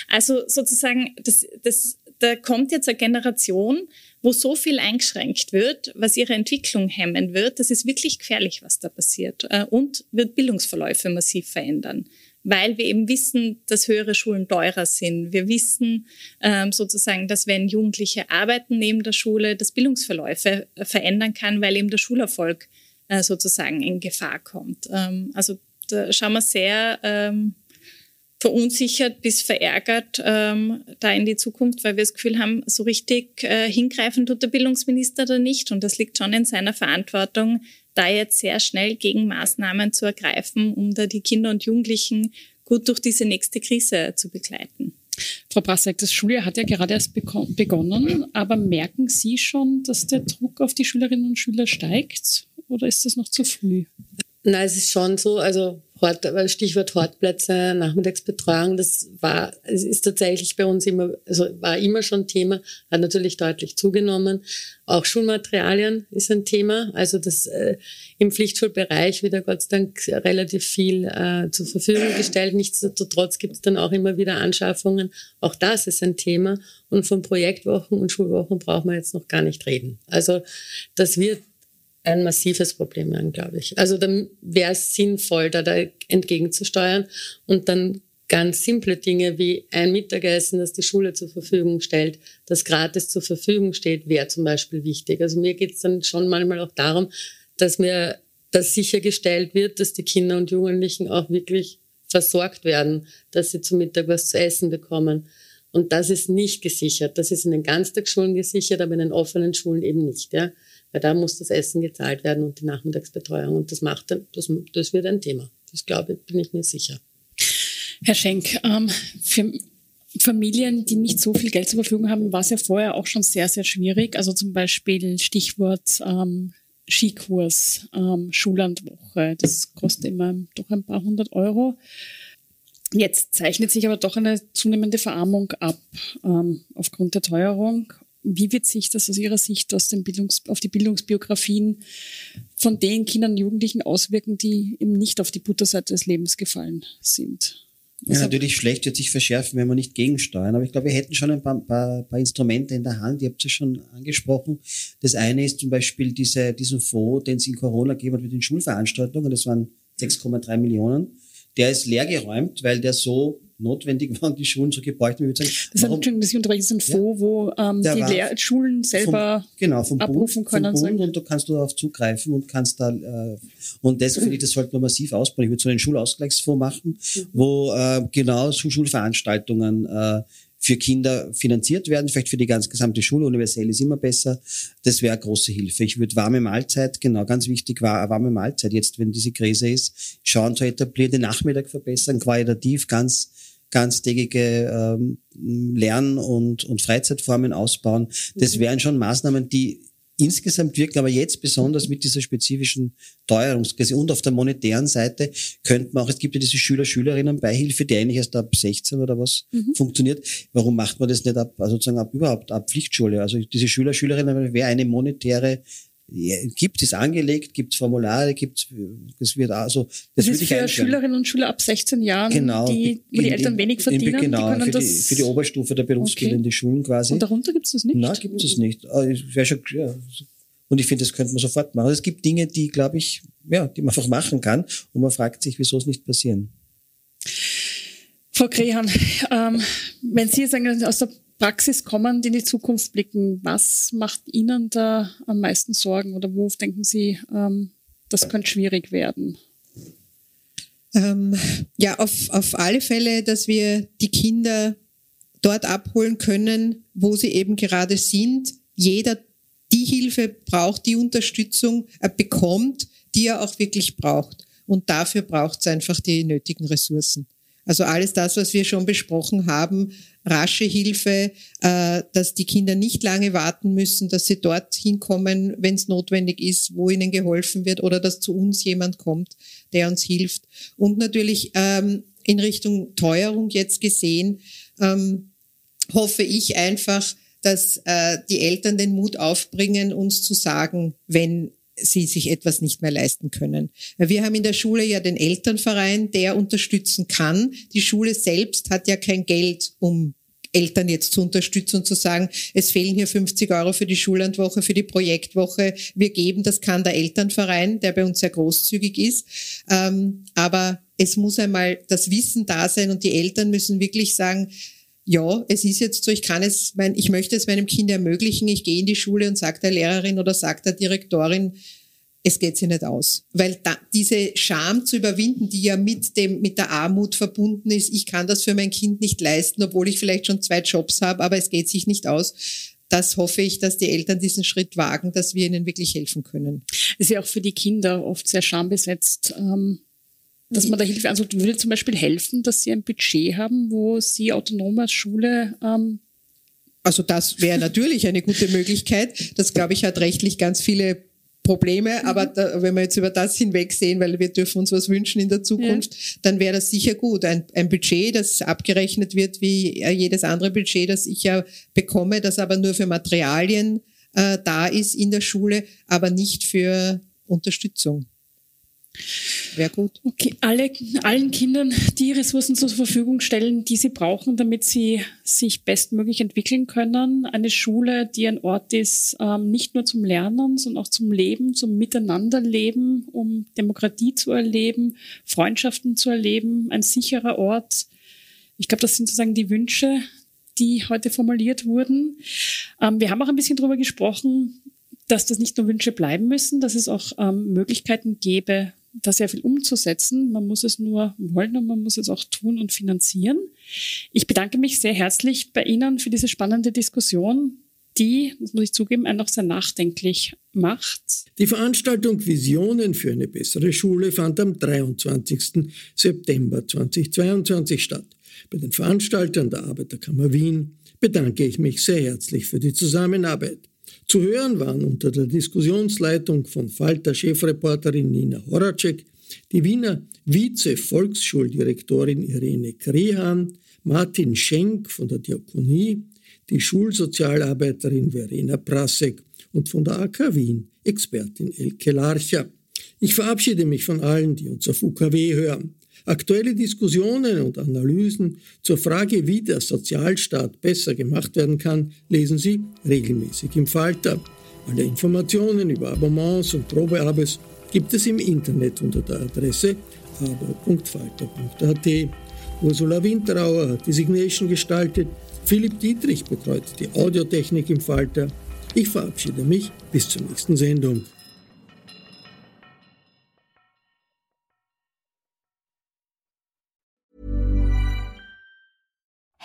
Also sozusagen, das, das, da kommt jetzt eine Generation, wo so viel eingeschränkt wird, was ihre Entwicklung hemmen wird. Das ist wirklich gefährlich, was da passiert. Äh, Und wird Bildungsverläufe massiv verändern weil wir eben wissen, dass höhere Schulen teurer sind. Wir wissen ähm, sozusagen, dass wenn Jugendliche arbeiten neben der Schule, das Bildungsverläufe äh, verändern kann, weil eben der Schulerfolg äh, sozusagen in Gefahr kommt. Ähm, also da schauen wir sehr ähm, verunsichert bis verärgert ähm, da in die Zukunft, weil wir das Gefühl haben, so richtig äh, hingreifen tut der Bildungsminister da nicht. Und das liegt schon in seiner Verantwortung, da jetzt sehr schnell Gegenmaßnahmen zu ergreifen, um da die Kinder und Jugendlichen gut durch diese nächste Krise zu begleiten. Frau Brasek, das Schuljahr hat ja gerade erst begonnen, aber merken Sie schon, dass der Druck auf die Schülerinnen und Schüler steigt oder ist das noch zu früh? Nein, es ist schon so. Also Hort, Stichwort Hortplätze, Nachmittagsbetreuung, das war, ist tatsächlich bei uns immer, also war immer schon Thema, hat natürlich deutlich zugenommen. Auch Schulmaterialien ist ein Thema, also das äh, im Pflichtschulbereich wieder Gott sei Dank relativ viel äh, zur Verfügung gestellt. Nichtsdestotrotz gibt es dann auch immer wieder Anschaffungen. Auch das ist ein Thema. Und von Projektwochen und Schulwochen braucht man jetzt noch gar nicht reden. Also das wird ein massives Problem werden, glaube ich. Also dann wäre es sinnvoll, da, da entgegenzusteuern und dann ganz simple Dinge wie ein Mittagessen, das die Schule zur Verfügung stellt, das gratis zur Verfügung steht, wäre zum Beispiel wichtig. Also mir geht es dann schon manchmal auch darum, dass mir das sichergestellt wird, dass die Kinder und Jugendlichen auch wirklich versorgt werden, dass sie zum Mittag was zu essen bekommen. Und das ist nicht gesichert. Das ist in den Ganztagsschulen gesichert, aber in den offenen Schulen eben nicht. Ja weil da muss das Essen gezahlt werden und die Nachmittagsbetreuung. Und das macht dann, das, das wird ein Thema. Das glaube ich, bin ich mir sicher. Herr Schenk, ähm, für Familien, die nicht so viel Geld zur Verfügung haben, war es ja vorher auch schon sehr, sehr schwierig. Also zum Beispiel Stichwort ähm, Skikurs, ähm, Schullandwoche. Das kostet immer doch ein paar hundert Euro. Jetzt zeichnet sich aber doch eine zunehmende Verarmung ab ähm, aufgrund der Teuerung. Wie wird sich das aus Ihrer Sicht aus den Bildungs auf die Bildungsbiografien von den Kindern und Jugendlichen auswirken, die eben nicht auf die Butterseite des Lebens gefallen sind? Ja, natürlich schlecht wird sich verschärfen, wenn wir nicht gegensteuern. Aber ich glaube, wir hätten schon ein paar, paar, paar Instrumente in der Hand. Ihr habt es ja schon angesprochen. Das eine ist zum Beispiel diese, diesen Fonds, den es in Corona gegeben hat mit den Schulveranstaltungen. Das waren 6,3 Millionen. Der ist leergeräumt, weil der so notwendig waren, die Schulen gebräuchten. Ich würde sagen, das warum, ist ein, das ist ein Fonds, ja, wo ähm, die Lehr Schulen selber vom, genau, vom abrufen Bund, können. Vom Bund und da kannst du darauf zugreifen und kannst da äh, und das finde ich, das sollte man massiv ausbauen. Ich würde so einen Schulausgleichsfonds machen, mhm. wo äh, genau so Schulveranstaltungen äh, für Kinder finanziert werden, vielleicht für die ganz gesamte Schule. Universell ist immer besser. Das wäre eine große Hilfe. Ich würde warme Mahlzeit, genau, ganz wichtig war warme Mahlzeit. Jetzt, wenn diese Krise ist, schauen zu etablieren, den Nachmittag verbessern, qualitativ ganz ganztägige ähm, Lern- und, und Freizeitformen ausbauen. Das mhm. wären schon Maßnahmen, die insgesamt wirken, aber jetzt besonders mit dieser spezifischen Teuerungskrise und auf der monetären Seite könnte man auch, es gibt ja diese Schüler-Schülerinnen-Beihilfe, die eigentlich erst ab 16 oder was mhm. funktioniert. Warum macht man das nicht ab, also sozusagen ab überhaupt ab Pflichtschule? Also diese Schüler, Schülerinnen wäre eine monetäre gibt es angelegt, gibt es Formulare, gibt es wird also das, das ist für Schülerinnen und Schüler ab 16 Jahren, genau, die, wo die Eltern in, wenig verdienen, in, genau, die für, die, für die Oberstufe der berufsbildenden okay. Schulen quasi. Und darunter gibt es das nicht? Nein, gibt es nicht. Ah, schon, ja. Und ich finde, das könnte man sofort machen. Also es gibt Dinge, die, glaube ich, ja, die man einfach machen kann und man fragt sich, wieso es nicht passieren. Frau Krehan, ähm, wenn Sie sagen, aus der Praxis kommend in die Zukunft blicken, was macht Ihnen da am meisten Sorgen oder wo denken Sie, ähm, das könnte schwierig werden? Ähm, ja, auf, auf alle Fälle, dass wir die Kinder dort abholen können, wo sie eben gerade sind. Jeder die Hilfe braucht, die Unterstützung er bekommt, die er auch wirklich braucht. Und dafür braucht es einfach die nötigen Ressourcen. Also alles das, was wir schon besprochen haben, rasche Hilfe, äh, dass die Kinder nicht lange warten müssen, dass sie dort hinkommen, wenn es notwendig ist, wo ihnen geholfen wird oder dass zu uns jemand kommt, der uns hilft. Und natürlich ähm, in Richtung Teuerung jetzt gesehen, ähm, hoffe ich einfach, dass äh, die Eltern den Mut aufbringen, uns zu sagen, wenn sie sich etwas nicht mehr leisten können. Wir haben in der Schule ja den Elternverein, der unterstützen kann. Die Schule selbst hat ja kein Geld, um Eltern jetzt zu unterstützen und zu sagen, es fehlen hier 50 Euro für die Schullandwoche, für die Projektwoche. Wir geben, das kann der Elternverein, der bei uns sehr großzügig ist. Ähm, aber es muss einmal das Wissen da sein und die Eltern müssen wirklich sagen, ja, es ist jetzt so, ich kann es, mein, ich möchte es meinem Kind ermöglichen, ich gehe in die Schule und sage der Lehrerin oder sage der Direktorin, es geht sie nicht aus. Weil da, diese Scham zu überwinden, die ja mit dem, mit der Armut verbunden ist, ich kann das für mein Kind nicht leisten, obwohl ich vielleicht schon zwei Jobs habe, aber es geht sich nicht aus. Das hoffe ich, dass die Eltern diesen Schritt wagen, dass wir ihnen wirklich helfen können. Es ist ja auch für die Kinder oft sehr schambesetzt, ähm, dass man da Hilfe, also würde zum Beispiel helfen, dass sie ein Budget haben, wo sie autonom als Schule ähm also das wäre natürlich eine gute Möglichkeit. Das, glaube ich, hat rechtlich ganz viele Probleme, mhm. aber da, wenn wir jetzt über das hinwegsehen, weil wir dürfen uns was wünschen in der Zukunft, ja. dann wäre das sicher gut. Ein, ein Budget, das abgerechnet wird wie jedes andere Budget, das ich ja bekomme, das aber nur für Materialien äh, da ist in der Schule, aber nicht für Unterstützung. Wäre gut. Okay, alle, allen Kindern die Ressourcen zur Verfügung stellen, die sie brauchen, damit sie sich bestmöglich entwickeln können. Eine Schule, die ein Ort ist, ähm, nicht nur zum Lernen, sondern auch zum Leben, zum Miteinanderleben, um Demokratie zu erleben, Freundschaften zu erleben, ein sicherer Ort. Ich glaube, das sind sozusagen die Wünsche, die heute formuliert wurden. Ähm, wir haben auch ein bisschen darüber gesprochen, dass das nicht nur Wünsche bleiben müssen, dass es auch ähm, Möglichkeiten gäbe, da sehr viel umzusetzen. Man muss es nur wollen und man muss es auch tun und finanzieren. Ich bedanke mich sehr herzlich bei Ihnen für diese spannende Diskussion, die, das muss ich zugeben, einen auch sehr nachdenklich macht. Die Veranstaltung Visionen für eine bessere Schule fand am 23. September 2022 statt. Bei den Veranstaltern der Arbeiterkammer Wien bedanke ich mich sehr herzlich für die Zusammenarbeit. Zu hören waren unter der Diskussionsleitung von Falter-Chefreporterin Nina Horacek die Wiener Vize-Volksschuldirektorin Irene Krehan, Martin Schenk von der Diakonie, die Schulsozialarbeiterin Verena Prasek und von der AK Wien Expertin Elke Larcher. Ich verabschiede mich von allen, die uns auf UKW hören. Aktuelle Diskussionen und Analysen zur Frage, wie der Sozialstaat besser gemacht werden kann, lesen Sie regelmäßig im Falter. Alle Informationen über Abonnements und Probeabos gibt es im Internet unter der Adresse abo.falter.at. Ursula Winterauer hat die Signation gestaltet, Philipp Dietrich betreut die Audiotechnik im Falter. Ich verabschiede mich bis zur nächsten Sendung.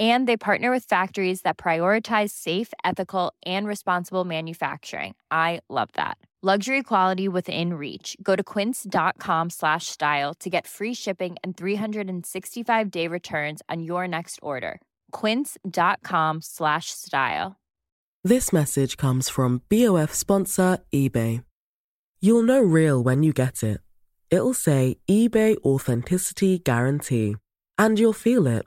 And they partner with factories that prioritize safe, ethical, and responsible manufacturing. I love that. Luxury quality within reach. Go to quince.com slash style to get free shipping and 365 day returns on your next order. Quince.com slash style. This message comes from BOF sponsor eBay. You'll know real when you get it. It'll say eBay Authenticity Guarantee. And you'll feel it.